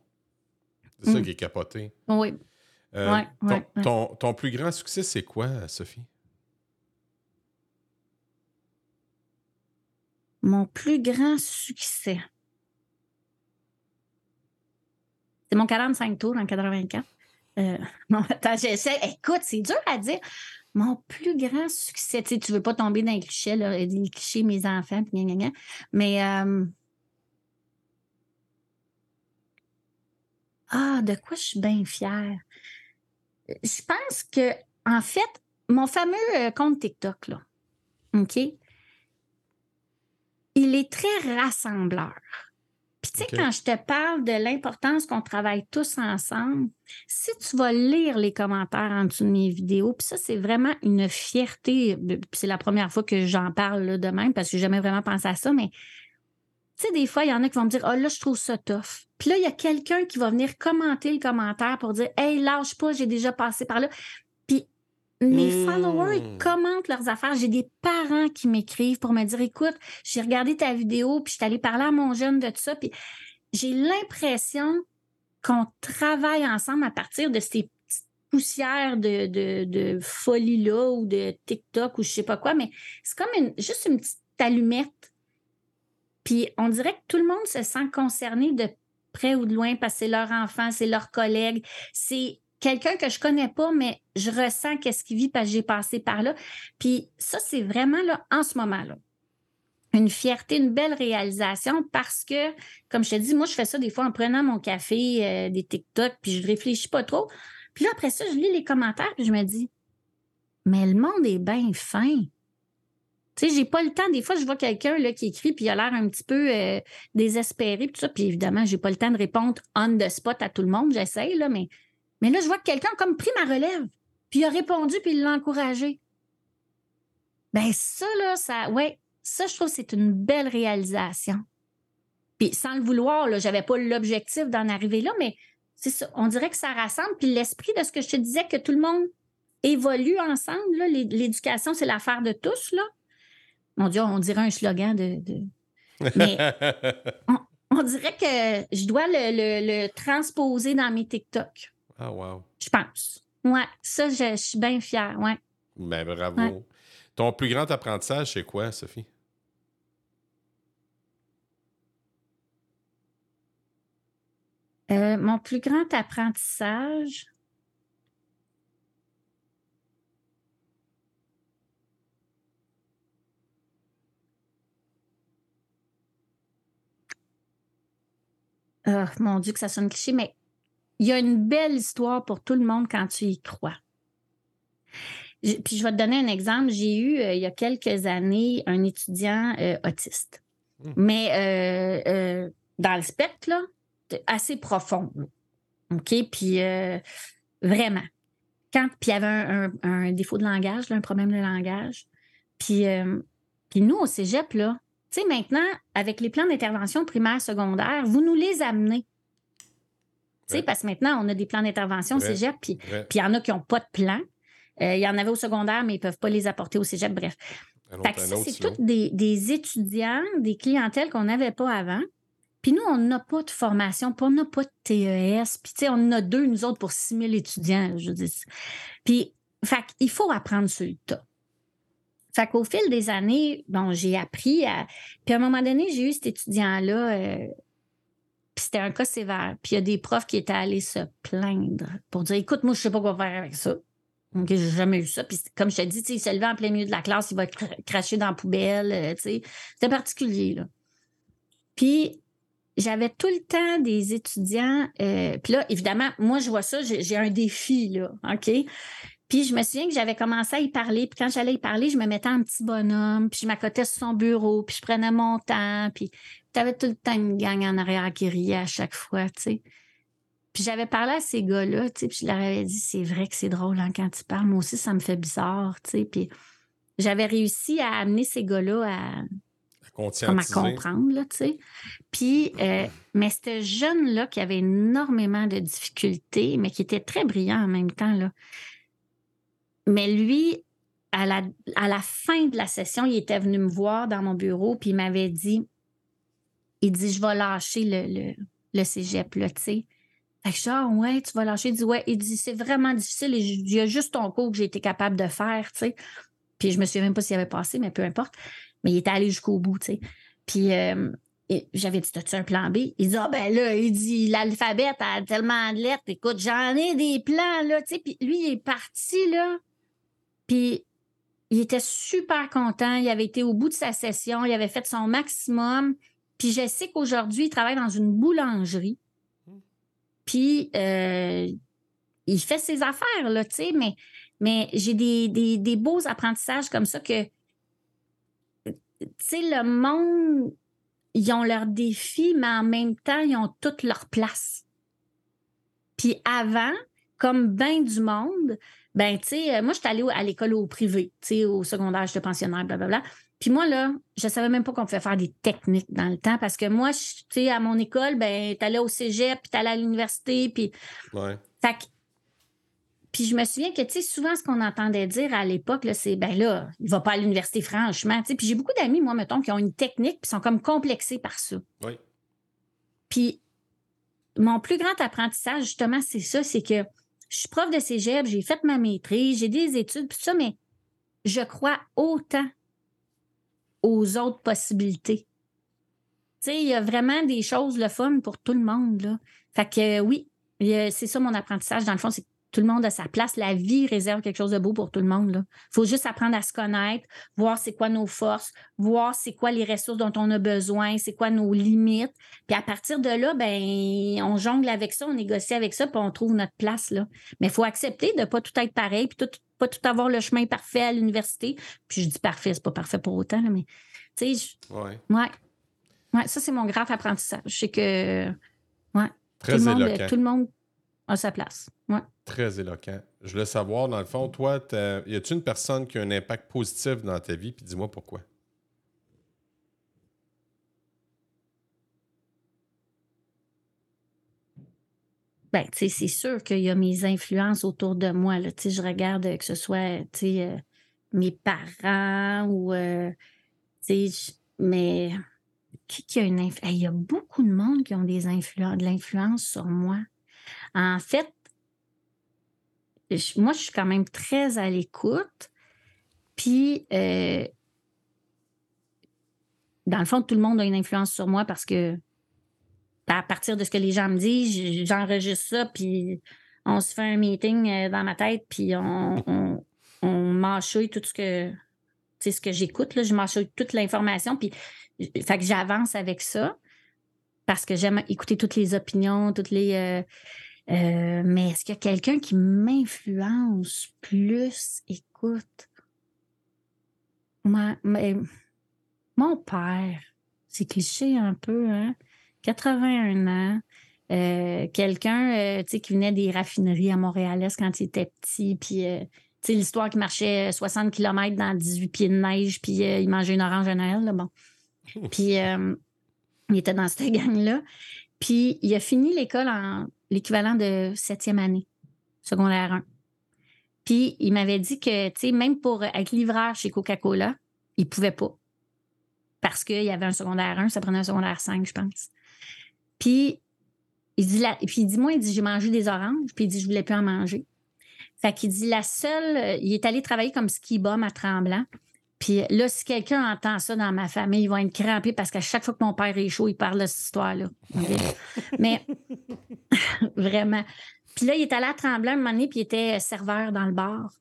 Speaker 1: C'est ça mm. qui est capoté.
Speaker 2: Oui.
Speaker 1: Euh, ton, ton, plus grand succès, c'est quoi, Sophie?
Speaker 2: Mon plus grand succès. C'est mon 45 tours en 84. Euh, attends, j'essaie. Écoute, c'est dur à dire. Mon plus grand succès, tu sais, tu veux pas tomber dans les clichés, là, les clichés, mes enfants, mais euh, ah, de quoi je suis bien fière? Je pense que, en fait, mon fameux euh, compte TikTok, là, OK? Il est très rassembleur. Puis, tu sais, quand je te parle de l'importance qu'on travaille tous ensemble, si tu vas lire les commentaires en dessous de mes vidéos, puis ça, c'est vraiment une fierté. C'est la première fois que j'en parle là, de même parce que j'ai jamais vraiment pensé à ça, mais tu sais, des fois, il y en a qui vont me dire, oh là, je trouve ça tough. Puis là, il y a quelqu'un qui va venir commenter le commentaire pour dire, hey, lâche pas, j'ai déjà passé par là. Mes followers, ils mmh. commentent leurs affaires. J'ai des parents qui m'écrivent pour me dire Écoute, j'ai regardé ta vidéo, puis je suis allée parler à mon jeune de tout ça. Puis j'ai l'impression qu'on travaille ensemble à partir de ces petites poussières de, de, folie-là ou de TikTok ou je sais pas quoi, mais c'est comme une, juste une petite allumette. Puis on dirait que tout le monde se sent concerné de près ou de loin parce que c'est leur enfant, c'est leur collègue, c'est quelqu'un que je connais pas, mais je ressens qu'est-ce qu'il vit parce que j'ai passé par là. Puis ça, c'est vraiment là, en ce moment-là. Une fierté, une belle réalisation parce que, comme je te dis, moi, je fais ça des fois en prenant mon café, euh, des TikTok, puis je réfléchis pas trop. Puis là, après ça, je lis les commentaires, puis je me dis, mais le monde est bien fin. Tu sais, j'ai pas le temps. Des fois, je vois quelqu'un là, qui écrit, puis il a l'air un petit peu euh, désespéré, puis tout ça. Puis évidemment, j'ai pas le temps de répondre on the spot à tout le monde. J'essaye, là, mais mais là, je vois que quelqu'un a comme pris ma relève, puis il a répondu, puis il l'a encouragé. Ben ça, là, ça, ouais, ça, je trouve que c'est une belle réalisation. Puis sans le vouloir, là, j'avais pas l'objectif d'en arriver là, mais c'est ça. On dirait que ça rassemble. Puis l'esprit de ce que je te disais, que tout le monde évolue ensemble, là, l'éducation, c'est l'affaire de tous, là. Mon Dieu, on dirait un slogan de. Mais on, dirait que je dois le transposer dans mes TikTok.
Speaker 1: Ah, wow.
Speaker 2: Je pense. Ouais, ça, je, suis bien fière. Ouais.
Speaker 1: Ben, bravo. Ton plus grand apprentissage, c'est quoi, Sophie?
Speaker 2: Euh, mon plus grand apprentissage? Oh, mon Dieu, que ça sonne cliché, mais il y a une belle histoire pour tout le monde quand tu y crois. Puis je vais te donner un exemple. J'ai eu, euh, il y a quelques années, un étudiant euh, autiste. Hmm. Mais euh, dans le spectre, là, assez profond. OK? Puis vraiment. Quand, puis il y avait un, défaut de langage, un problème de langage. Puis, puis nous, au cégep, là, tu sais, maintenant, avec les plans d'intervention primaire, secondaire, vous nous les amenez. Parce que maintenant, on a des plans d'intervention au cégep, puis il y en a qui n'ont pas de plan. Euh, il y en avait au secondaire, mais ils ne peuvent pas les apporter au cégep. Bref. ça, c'est tous des, étudiants, des clientèles qu'on n'avait pas avant. Puis nous, on n'a pas de formation, puis on n'a pas de TES. Puis, tu sais, on en a deux, nous autres, pour 6 000 étudiants, je dis. Puis, fait il faut apprendre sur le tas. Fait qu'au fil des années, bon, j'ai appris à. Puis à un moment donné, j'ai eu cet étudiant-là, euh, puis c'était un cas sévère. Puis il y a des profs qui étaient allés se plaindre pour dire Écoute, moi, je sais pas quoi faire avec ça. Donc, j'ai jamais eu ça. Puis comme je te dis, il se levait en plein milieu de la classe, il va cracher dans la poubelle. Euh, C'était particulier. Là. Puis j'avais tout le temps des étudiants. Euh, puis là, évidemment, moi, je vois ça, j'ai un défi, là, OK? Puis je me souviens que j'avais commencé à y parler. Puis quand j'allais y parler, je me mettais en petit bonhomme, puis je m'accotais sur son bureau, puis je prenais mon temps. Puis tu avais tout le temps une gang en arrière qui riait à chaque fois, tu sais. Puis j'avais parlé à ces gars-là, tu sais, puis je leur avais dit, c'est vrai que c'est drôle hein, quand tu parles. Moi aussi, ça me fait bizarre, tu sais. Puis j'avais réussi à amener ces gars-là à, à comprendre, là, tu sais. Puis, euh, mais ce jeune-là qui avait énormément de difficultés, mais qui était très brillant en même temps, là. Mais lui, à la, à la fin de la session, il était venu me voir dans mon bureau, puis il m'avait dit, il dit, je vais lâcher le, le, le cégep, là, tu sais. Fait que ah, ouais, tu vas lâcher. Il dit, ouais. Il dit, c'est vraiment difficile. Il y a juste ton cours que j'ai été capable de faire, tu sais. Puis je me souviens même pas s'il avait passé, mais peu importe. Mais il était allé jusqu'au bout, tu sais. Puis euh, j'avais dit, as-tu un plan B? Il dit, ah ben là, il dit, l'alphabet a tellement de lettres. Écoute, j'en ai des plans, là, tu sais. Puis lui, il est parti, là. Puis il était super content. Il avait été au bout de sa session. Il avait fait son maximum. Puis je sais qu'aujourd'hui, il travaille dans une boulangerie. Puis euh, il fait ses affaires, là, tu sais, mais mais j'ai des, beaux apprentissages comme ça que, tu sais, le monde, ils ont leurs défis, mais en même temps, ils ont toute leur place. Puis avant, comme bien du monde, ben, tu sais, moi, j'étais allée à l'école au privé, tu sais, au secondaire, j'étais pensionnaire, blablabla. Puis moi, là, je savais même pas qu'on pouvait faire des techniques dans le temps parce que moi, tu sais, à mon école, ben, t'allais au cégep, puis t'allais à l'université, puis...
Speaker 1: Ouais.
Speaker 2: Fait puis je me souviens que, tu sais, souvent, ce qu'on entendait dire à l'époque, c'est, ben là, il va pas à l'université, franchement. Tu sais, puis j'ai beaucoup d'amis, moi, mettons, qui ont une technique, puis sont comme complexés par ça.
Speaker 1: Oui.
Speaker 2: Puis mon plus grand apprentissage, justement, c'est ça, c'est que je suis prof de cégep, j'ai fait ma maîtrise, j'ai des études, tout ça, mais je crois autant aux autres possibilités. Tu sais, il y a vraiment des choses le fun pour tout le monde, là. Fait que oui, c'est ça mon apprentissage. Dans le fond, c'est tout le monde a sa place. La vie réserve quelque chose de beau pour tout le monde. Il faut juste apprendre à se connaître, voir c'est quoi nos forces, voir c'est quoi les ressources dont on a besoin, c'est quoi nos limites. Puis à partir de là, ben, on jongle avec ça, on négocie avec ça, puis on trouve notre place. Là. Mais il faut accepter de ne pas tout être pareil, puis tout, pas tout avoir le chemin parfait à l'université. Puis je dis parfait, c'est pas parfait pour autant, mais tu sais,
Speaker 1: ouais.
Speaker 2: ouais. ça, c'est mon grave apprentissage. C'est que, ouais.
Speaker 1: Très
Speaker 2: tout,
Speaker 1: le
Speaker 2: monde, tout le monde à sa place. Ouais.
Speaker 1: Très éloquent. Je voulais savoir, dans le fond, toi, y a-t-il une personne qui a un impact positif dans ta vie? Puis dis-moi pourquoi.
Speaker 2: Ben, tu sais, c'est sûr qu'il y a mes influences autour de moi. Là. Je regarde que ce soit, tu sais, euh, mes parents ou, euh, mais qui, qui, a une influence? Il y a beaucoup de monde qui ont des de l'influence sur moi. En fait, moi, je suis quand même très à l'écoute. Puis, euh, dans le fond, tout le monde a une influence sur moi parce que à partir de ce que les gens me disent, j'enregistre ça, puis on se fait un meeting euh, dans ma tête, puis on, on, tout ce que, ce que j'écoute. Je mâchouille toute l'information, puis fait que j'avance avec ça parce que j'aime écouter toutes les opinions, toutes les. Euh, euh, mais est-ce qu'il y a quelqu'un qui m'influence plus? Écoute, ma, mon père, c'est cliché un peu, hein? 81 ans, euh, quelqu'un qui venait des raffineries à Montréal quand il était petit, puis l'histoire qui marchait 60 km dans 18 pieds de neige, puis il mangeait une orange à Noël, là, bon. Puis il était dans cette gang-là. Puis il a fini l'école en l'équivalent de septième année, secondaire 1. Puis il m'avait dit que, tu sais, même pour être livreur chez Coca-Cola, il pouvait pas. Parce qu'il y avait un secondaire 1, ça prenait un secondaire 5, je pense. Puis il dit, là, puis il dit, moi, il dit, j'ai mangé des oranges, puis il dit, je voulais plus en manger. Fait qu'il dit, la seule, il est allé travailler comme ski bum à Tremblant. Puis là, si quelqu'un entend ça dans ma famille, ils vont être crampés parce qu'à chaque fois que mon père est chaud, il parle de cette histoire-là. Mais vraiment. Puis là, il est allé à Tremblant un moment donné, puis il était serveur dans le bar.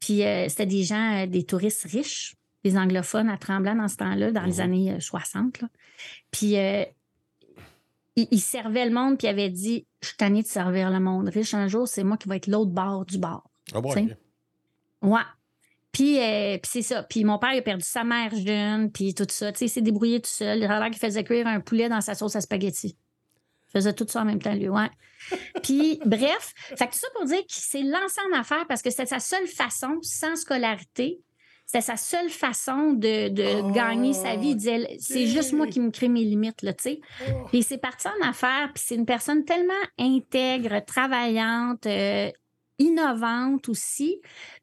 Speaker 2: Puis euh, c'était des gens, euh, des touristes riches, des anglophones à Tremblant dans ce temps-là, dans les mhm. années 60. Euh, puis il, servait le monde, puis il avait dit Je suis tanné de servir le monde riche. Un jour, c'est moi qui vais être l'autre bord du bar.
Speaker 1: Ah bon?
Speaker 2: Ouais. Puis, euh, puis c'est ça. Puis mon père, il a perdu sa mère jeune, puis tout ça. Tu sais, il s'est débrouillé tout seul. Il a l'air qu'il faisait cuire un poulet dans sa sauce à spaghetti. Il faisait tout ça en même temps, lui, ouais. Puis, bref, fait que tout ça pour dire qu'il s'est lancé en affaires parce que c'était sa seule façon, sans scolarité, c'était sa seule façon de, de gagner sa vie. Il disait, c'est juste moi qui me crée mes limites, là, tu sais. Oh. Puis c'est parti en affaires, puis c'est une personne tellement intègre, travaillante, euh, innovante aussi.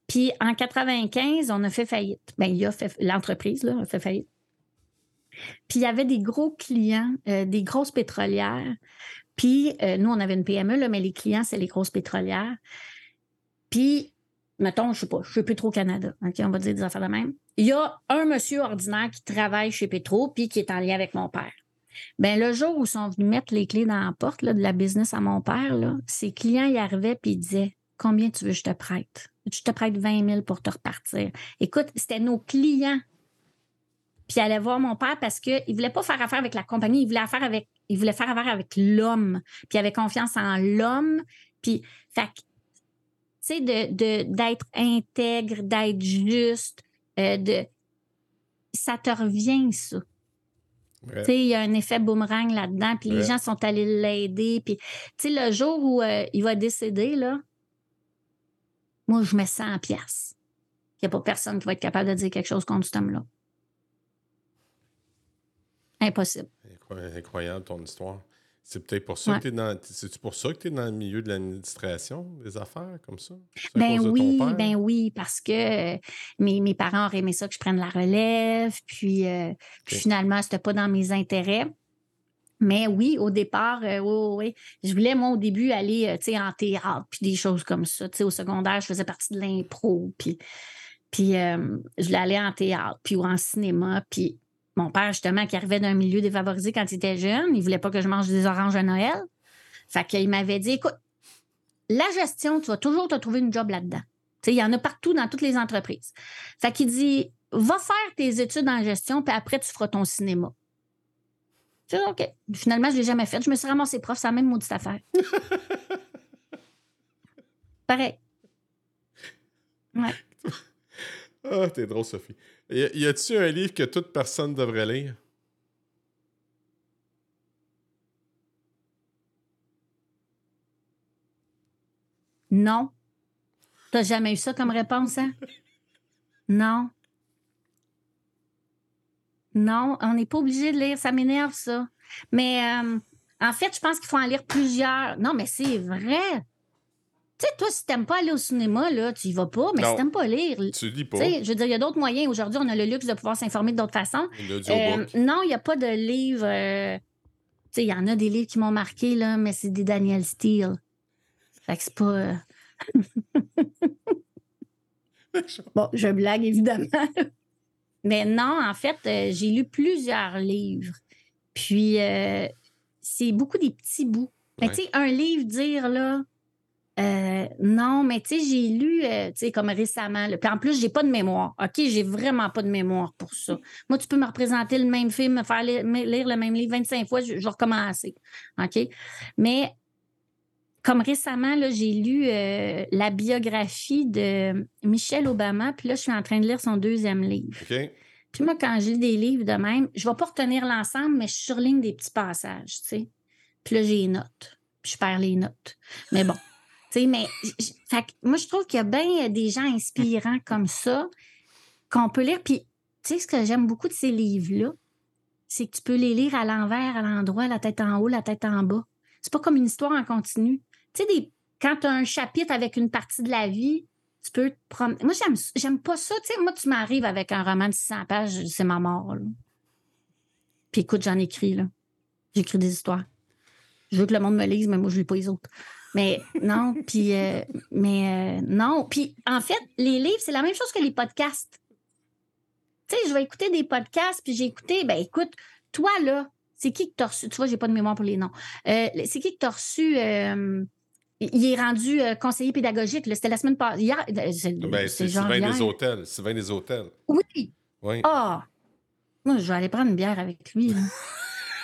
Speaker 2: Puis en 95, on a fait faillite. Bien, il a fait l'entreprise, là, a fait faillite. Puis il y avait des gros clients, euh, des grosses pétrolières. Puis euh, nous, on avait une PME, là, mais les clients, c'est les grosses pétrolières. Puis, mettons, je sais pas, je suis Petro Canada. OK, on va dire des affaires de même. Il y a un monsieur ordinaire qui travaille chez Petro, puis qui est en lien avec mon père. Bien, le jour où ils sont venus mettre les clés dans la porte là, de la business à mon père, là, ses clients y arrivaient puis ils disaient Combien tu veux que je te prête? Je te prête 20 000 pour te repartir. Écoute, c'était nos clients. Puis il allait voir mon père parce qu'il ne voulait pas faire affaire avec la compagnie, il voulait, affaire avec, il voulait faire affaire avec l'homme. Puis il avait confiance en l'homme. Puis, fait tu sais, d'être de, intègre, d'être juste, euh, de, ça te revient, ça. Tu sais, il y a un effet boomerang là-dedans, puis les gens sont allés l'aider. Puis, tu sais, le jour où euh, il va décéder, là, moi, je mets 100 pièces. Il n'y a pas personne qui va être capable de dire quelque chose contre ce homme-là. Impossible.
Speaker 1: Incroyable ton histoire. C'est peut-être pour ça que tu es dans. C'est pour ça que tu es dans le milieu de l'administration des affaires comme ça?
Speaker 2: Ben oui, ben oui, parce que euh, mes, mes, parents auraient aimé ça que je prenne la relève, puis, euh, puis finalement, c'était pas dans mes intérêts. Mais oui, au départ, euh, oui, oui, je voulais, moi, au début, aller euh, en théâtre, puis des choses comme ça. au secondaire, je faisais partie de l'impro, puis, puis euh, je voulais aller en théâtre, puis ou en cinéma. Puis mon père, justement, qui arrivait d'un milieu défavorisé quand il était jeune, il voulait pas que je mange des oranges à Noël. Fait qu'il m'avait dit, écoute, la gestion, tu vas toujours te trouver une job là-dedans. Il y en a partout dans toutes les entreprises. Fait qu'il dit, va faire tes études en gestion, puis après, tu feras ton cinéma. OK. Finalement, je ne l'ai jamais fait. Je me suis ramassé prof, c'est la même maudite affaire. Pareil. Ouais.
Speaker 1: Ah, t'es drôle, Sophie. Y a-t-il un livre que toute personne devrait lire?
Speaker 2: Non. T'as jamais eu ça comme réponse, hein? Non. Non, on n'est pas obligé de lire. Ça m'énerve, ça. Mais euh, en fait, je pense qu'il faut en lire plusieurs. Non, mais c'est vrai. Tu sais, toi, si t'aimes pas aller au cinéma, là, tu y vas pas, mais si t'aimes pas lire.
Speaker 1: Tu lis pas.
Speaker 2: je veux dire, il y a d'autres moyens. Aujourd'hui, on a le luxe de pouvoir s'informer de d'autres façons. Euh, non, il n'y a pas de livre. Euh, tu sais, il y en a des livres qui m'ont marqué, là, mais c'est des Daniel Steele. Fait que c'est pas. bon, je blague, évidemment. Mais non, en fait, euh, j'ai lu plusieurs livres. Puis, euh, c'est beaucoup des petits bouts. Mais tu sais, un livre, dire là, euh, non, mais tu sais, j'ai lu, tu sais, comme récemment. Puis en plus, j'ai pas de mémoire. OK, j'ai vraiment pas de mémoire pour ça. Moi, tu peux me représenter le même film, me faire lire, le même livre 25 fois, je, je vais recommencer. OK? Mais comme récemment, j'ai lu euh, la biographie de Michelle Obama, puis là, je suis en train de lire son deuxième livre. Puis moi, quand j'ai des livres de même, je ne vais pas retenir l'ensemble, mais je surligne des petits passages, tu sais. Puis là, j'ai les notes. Puis je perds les notes. Mais bon. Tu sais, mais moi, je trouve qu'il y a bien des gens inspirants comme ça qu'on peut lire. Puis, tu sais, ce que j'aime beaucoup de ces livres-là, c'est que tu peux les lire à l'envers, à l'endroit, la tête en haut, la tête en bas. C'est pas comme une histoire en continu. Tu sais, quand tu as un chapitre avec une partie de la vie, tu peux te promener. Moi, j'aime, j'aime pas ça. Tu sais, moi, tu m'arrives avec un roman de 600 pages, c'est ma mort. Puis écoute, j'en écris, là. J'écris des histoires. Je veux que le monde me lise, mais moi, je lis pas les autres. Mais non, puis... Euh, mais euh, non. Puis, en fait, les livres, c'est la même chose que les podcasts. Tu sais, je vais écouter des podcasts, puis j'ai écouté... Ben écoute, toi, là, c'est qui que t'as reçu? Tu vois, j'ai pas de mémoire pour les noms. Euh, c'est qui que t'as reçu il est rendu euh, conseiller pédagogique. C'était la semaine passée. Hier,
Speaker 1: euh, c'est ben, Sylvain des hôtels. Sylvain des hôtels.
Speaker 2: Oui. Oui. Ah! Moi, je vais aller prendre une bière avec lui.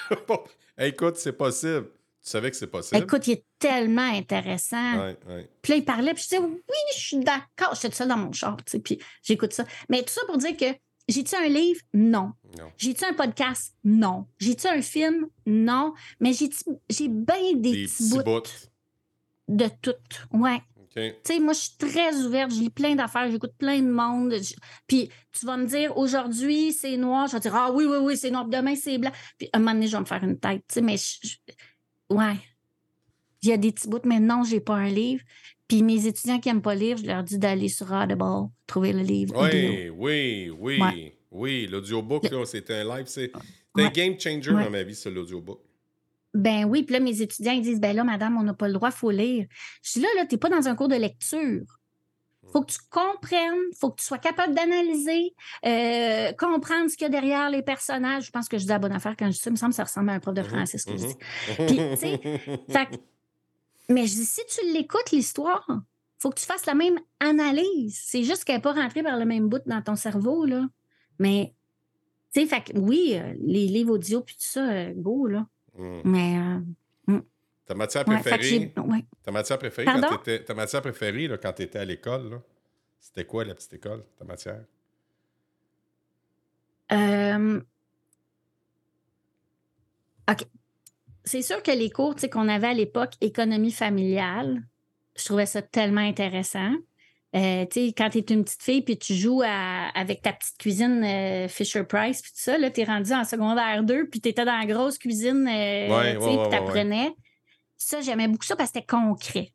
Speaker 1: écoute, c'est possible. Tu savais que c'est possible?
Speaker 2: Écoute, il est tellement intéressant.
Speaker 1: Ouais, ouais.
Speaker 2: Puis là, il parlait, puis je disais, oui, je suis d'accord. J'étais seule dans mon char, tu sais, puis j'écoute ça. Mais tout ça pour dire que j'ai-tu un livre? Non.
Speaker 1: Non.
Speaker 2: J'ai-tu un podcast? Non. J'ai-tu un film? Non. Mais j'ai j'ai bien des,
Speaker 1: Des
Speaker 2: petits, bouts. De tout. Ouais. Tu sais, moi, je suis très ouverte, je lis plein d'affaires, j'écoute plein de monde. Je- Puis tu vas me dire, aujourd'hui, c'est noir. Je vais te dire, ah oui, oui, oui, c'est noir. Demain, c'est blanc. Puis un moment donné, je vais me faire une tête. Tu sais, mais je- je- ouais. Il y a des petits bouts, mais non, j'ai pas un livre. Puis mes étudiants qui n'aiment pas lire, je leur dis d'aller sur Audible, trouver le livre.
Speaker 1: Oui, oui, oui.
Speaker 2: Ouais.
Speaker 1: Oui, l'audiobook, là, c'était un live. C'est c'est un game changer
Speaker 2: Ouais.
Speaker 1: dans ma vie, ça, l'audiobook.
Speaker 2: Ben oui, puis là, mes étudiants, ils disent, ben là, madame, on n'a pas le droit, il faut lire. Je dis là, là, t'es pas dans un cours de lecture. faut que tu comprennes, faut que tu sois capable d'analyser, euh, comprendre ce qu'il y a derrière les personnages. Je pense que je dis la bonne affaire quand je dis ça. Il me semble que ça ressemble à un prof de
Speaker 1: Mhm,
Speaker 2: français, ce que je dis. Puis, tu sais, Fait que- mais je dis, si tu l'écoutes, l'histoire, faut que tu fasses la même analyse. C'est juste qu'elle n'est pas rentrée par le même bout dans ton cerveau, là. Mais, tu sais, fait que oui, euh, les livres audio puis tout ça, euh, go, là.
Speaker 1: Mm.
Speaker 2: Mais, euh,
Speaker 1: Ta matière préférée,
Speaker 2: ouais.
Speaker 1: ta matière préférée
Speaker 2: Pardon?
Speaker 1: quand t'étais, ta matière préférée là, quand tu étais à l'école, là, c'était quoi la petite école, ta matière?
Speaker 2: Euh, OK. C'est sûr que les cours qu'on avait à l'époque, économie familiale, je trouvais ça tellement intéressant. Euh, tu sais, quand tu es une petite fille puis tu joues à- avec ta petite cuisine euh, Fisher Price puis tout ça, là, tu es rendu en secondaire 2 puis tu étais dans la grosse cuisine, euh,
Speaker 1: Ouais,
Speaker 2: tu
Speaker 1: ouais, ouais,
Speaker 2: t'apprenais. Ça, j'aimais beaucoup ça parce que c'était concret.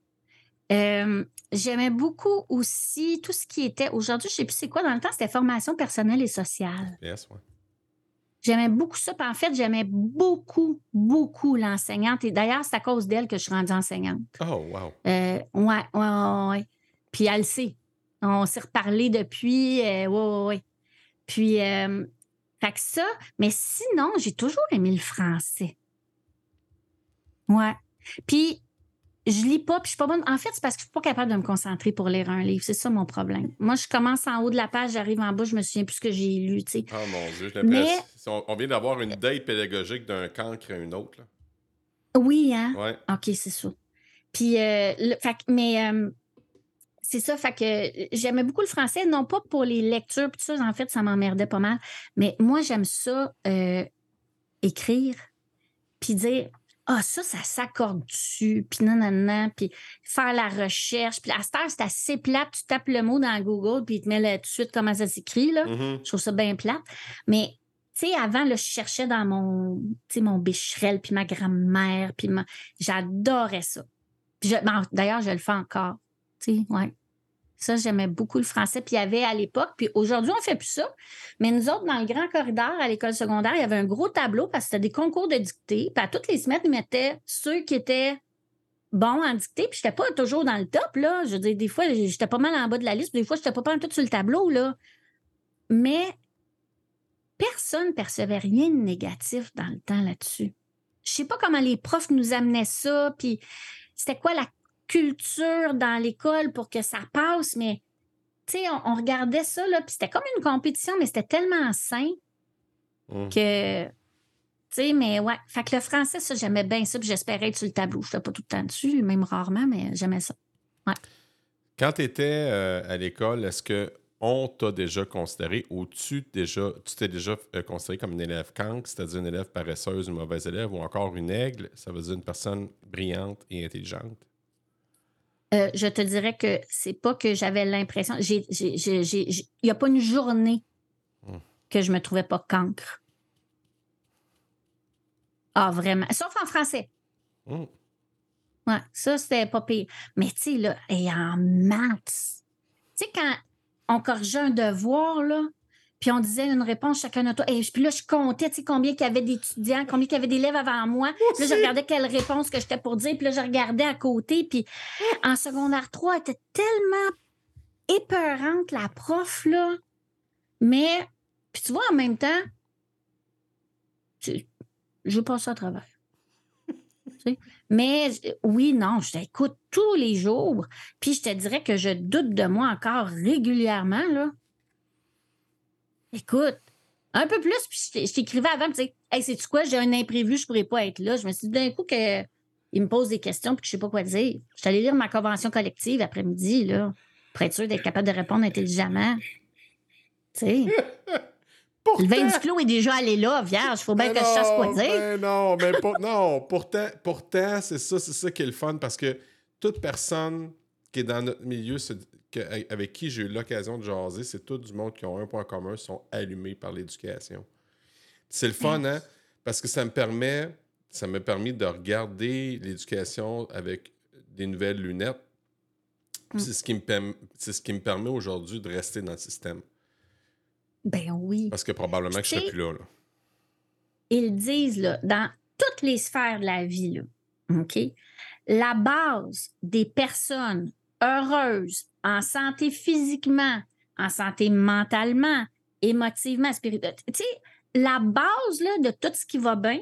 Speaker 2: Euh, j'aimais beaucoup aussi tout ce qui était, aujourd'hui, je sais plus c'est quoi, dans le temps, c'était formation personnelle et sociale.
Speaker 1: Yes.
Speaker 2: J'aimais beaucoup ça. Puis en fait, j'aimais beaucoup, beaucoup l'enseignante. Et d'ailleurs, c'est à cause d'elle que je suis rendue enseignante.
Speaker 1: Oh, wow.
Speaker 2: Ouais, ouais, ouais. Puis elle le sait. On s'est reparlé depuis. euh, ouais, ouais, ouais. Puis, euh, fait que ça. Mais sinon, j'ai toujours aimé le français. Ouais. Puis, je lis pas, puis je suis pas bonne. En fait, c'est parce que je suis pas capable de me concentrer pour lire un livre. C'est ça mon problème. Moi, je commence en haut de la page, j'arrive en bas, je me souviens plus ce que j'ai lu, tu sais.
Speaker 1: Oh mon Dieu, j'ai
Speaker 2: Mais-
Speaker 1: l'impression. On, vient d'avoir une date pédagogique d'un cancre à une autre. Là.
Speaker 2: Oui, hein?
Speaker 1: Ouais.
Speaker 2: OK, c'est ça. Puis, euh, le- fait que- mais euh, c'est ça, fait que euh, j'aimais beaucoup le français, non pas pour les lectures, puis tout ça, en fait, ça m'emmerdait pas mal. Mais moi, j'aime ça, euh, écrire, puis dire, ah, ça, ça s'accorde dessus, puis non, non, non, puis faire la recherche. Puis à cette heure, c'est assez plate, tu tapes le mot dans Google, puis il te met là, tout de suite comment ça s'écrit, là.
Speaker 1: Mhm.
Speaker 2: Je trouve ça bien plate. Mais, tu sais, avant, là, je cherchais dans mon, tu sais, mon bécherel, puis ma grand-mère, puis ma... j'adorais ça. Ben, D'ailleurs, je le fais encore. Tu sais, ouais. Ça, j'aimais beaucoup le français. Puis il y avait à l'époque, puis aujourd'hui, on fait plus ça. Mais nous autres, dans le grand corridor à l'école secondaire, il y avait un gros tableau parce que c'était des concours de dictée. Puis à toutes les semaines, ils mettaient ceux qui étaient bons en dictée. Puis j'étais pas toujours dans le top, là. Je veux dire, des fois, j'étais pas mal en bas de la liste. Des fois, j'étais pas mal tout sur le tableau, là. Mais personne percevait rien de négatif dans le temps là-dessus. Je sais pas comment les profs nous amenaient ça, puis c'était quoi la culture dans l'école pour que ça passe, mais tu sais, on, on regardait ça, là, puis c'était comme une compétition, mais c'était tellement sain
Speaker 1: Mhm.
Speaker 2: que, tu sais, mais ouais. Fait que le français, ça, j'aimais bien ça, puis j'espérais être sur le tableau. Je n'étais pas tout le temps dessus, même rarement, mais j'aimais ça.
Speaker 1: Quand tu étais euh, à l'école, est-ce que on t'a déjà considéré ou tu déjà tu t'es déjà euh, considéré comme une élève cancre, c'est-à-dire une élève paresseuse, une mauvaise élève, ou encore une aigle, ça veut dire une personne brillante et intelligente?
Speaker 2: Euh, je te dirais que c'est pas que j'avais l'impression. Il n'y a pas une journée
Speaker 1: Hmm.
Speaker 2: que je me trouvais pas cancre. Ah, vraiment. Sauf en français.
Speaker 1: Hmm.
Speaker 2: Ouais, ça, c'était pas pire. Mais tu sais, là, et en maths, tu sais, quand on corrigeait un devoir, là, puis on disait une réponse chacun de toi. Et puis là, je comptais, tu sais, combien il y avait d'étudiants, combien il y avait d'élèves avant moi. Puis là, je regardais quelle réponse que j'étais pour dire. Puis là, je regardais à côté. Puis en secondaire 3, elle était tellement épeurante, la prof, là. Mais, puis tu vois, en même temps, tu- je passe à travers. Mais oui, non, je t'écoute tous les jours. Puis je te dirais que je doute de moi encore régulièrement, là. Écoute, Un peu plus, puis je t'écrivais avant, puis tu Hey, sais-tu quoi, j'ai un imprévu, je pourrais pas être là. Je me suis dit d'un coup que il me pose des questions puis que je sais pas quoi dire. Je suis allée lire ma convention collective après-midi, là, pour être sûr d'être capable de répondre intelligemment. Tu sais. Le vin du clos est déjà allé là, vierge. Il faut bien que je sache quoi dire.
Speaker 1: Ben non, mais non, pourtant, pourtant c'est ça, c'est ça qui est le fun parce que toute personne qui est dans notre milieu, avec qui j'ai eu l'occasion de jaser, c'est tout du monde qui ont un point commun, sont allumés par l'éducation. C'est le fun, hein? Parce que ça me permet, ça m'a permis de regarder l'éducation avec des nouvelles lunettes. Mm. C'est ce qui me, c'est ce qui me permet aujourd'hui de rester dans le système.
Speaker 2: Ben oui.
Speaker 1: Parce que probablement que je ne serais plus là,
Speaker 2: Ils disent, là, dans toutes les sphères de la vie, là, OK? La base des personnes heureuses, en santé physiquement, en santé mentalement, émotivement, spirituellement, tu sais, la base là, de tout ce qui va bien,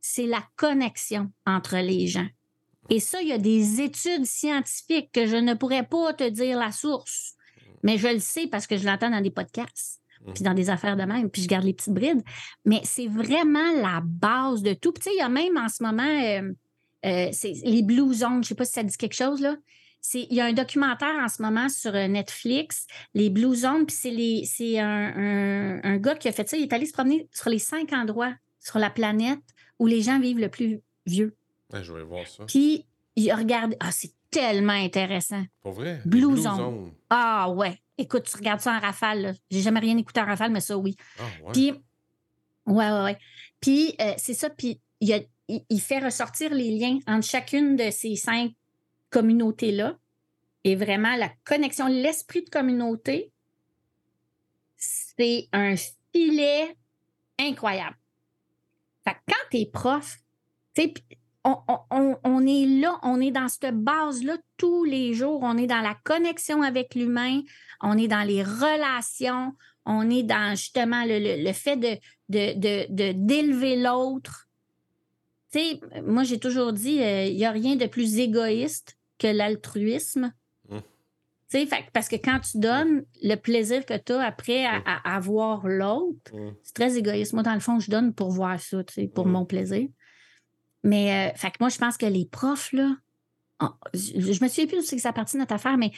Speaker 2: c'est la connexion entre les gens. Et ça, il y a des études scientifiques que je ne pourrais pas te dire la source, mais je le sais parce que je l'entends dans des podcasts puis dans des affaires de même, puis je garde les petites brides. Mais c'est vraiment la base de tout. tu sais, il y a même en ce moment euh, euh, les Blue Zones, je sais pas si ça dit quelque chose, là. Il y a un documentaire en ce moment sur euh, Netflix, les Blue Zones, puis c'est un, un, gars qui a fait ça. Il est allé se promener sur les cinq endroits sur la planète où les gens vivent le plus vieux.
Speaker 1: je vais voir ça.
Speaker 2: Puis il regarde. Ah, c'est tellement intéressant.
Speaker 1: Pour vrai?
Speaker 2: Blue, Zone. Ah ouais. Écoute, tu regardes ça en rafale. J'ai jamais rien écouté en rafale, mais ça, oui.
Speaker 1: Ah ouais.
Speaker 2: Puis, ouais, ouais, ouais. Puis, euh, c'est ça. Puis, il, il, fait ressortir les liens entre chacune de ces cinq communautés-là. Et vraiment, la connexion, l'esprit de communauté, c'est un filet incroyable. Quand tu es prof, on, est là, on est dans cette base-là tous les jours. On est dans la connexion avec l'humain, on est dans les relations, on est dans justement le, fait de, d'élever l'autre. Moi, j'ai toujours dit, euh, il n'y a rien de plus égoïste que l'altruisme. Mmh. parce que quand tu donnes le plaisir que tu as après à, mmh. avoir l'autre, mmh. c'est très égoïste. Moi, dans le fond, je donne pour voir ça, pour mon plaisir. Mais euh, fait que moi, je pense que les profs, là, je, me souviens plus de ce que ça partie de notre affaire, mais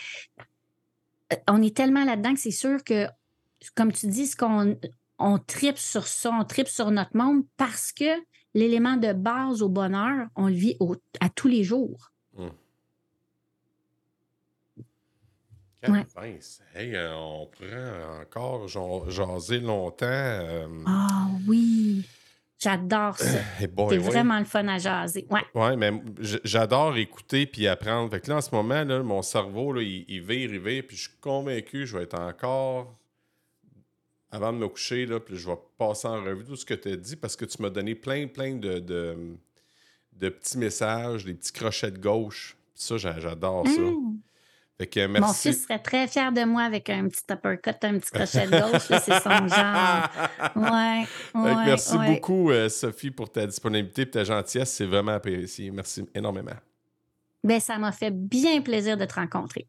Speaker 2: euh, on est tellement là-dedans que c'est sûr que, comme tu dis, ce qu'on on tripe sur ça, on tripe sur notre monde parce que l'élément de base au bonheur, on le vit à tous les jours. Hum.
Speaker 1: Hey, euh, on pourrait encore jaser longtemps.
Speaker 2: Ah oui. J'adore ça. C'est vraiment le fun à jaser. Ouais.
Speaker 1: ouais mais j'adore écouter puis apprendre. Fait que là, en ce moment, là, mon cerveau, là, il, il vire, il vire, puis je suis convaincu que je vais être encore avant de me coucher, là, puis je vais passer en revue tout ce que tu as dit parce que tu m'as donné plein, plein de, de, petits messages, des petits crochets de gauche. Ça, j'adore ça. Mmh.
Speaker 2: Mon fils serait très fier de moi avec un petit uppercut, un petit crochet de gauche. c'est son genre. Ouais, ouais
Speaker 1: merci beaucoup, euh, Sophie, pour ta disponibilité et ta gentillesse. C'est vraiment apprécié. Merci énormément.
Speaker 2: Ben, ça m'a fait bien plaisir de te rencontrer.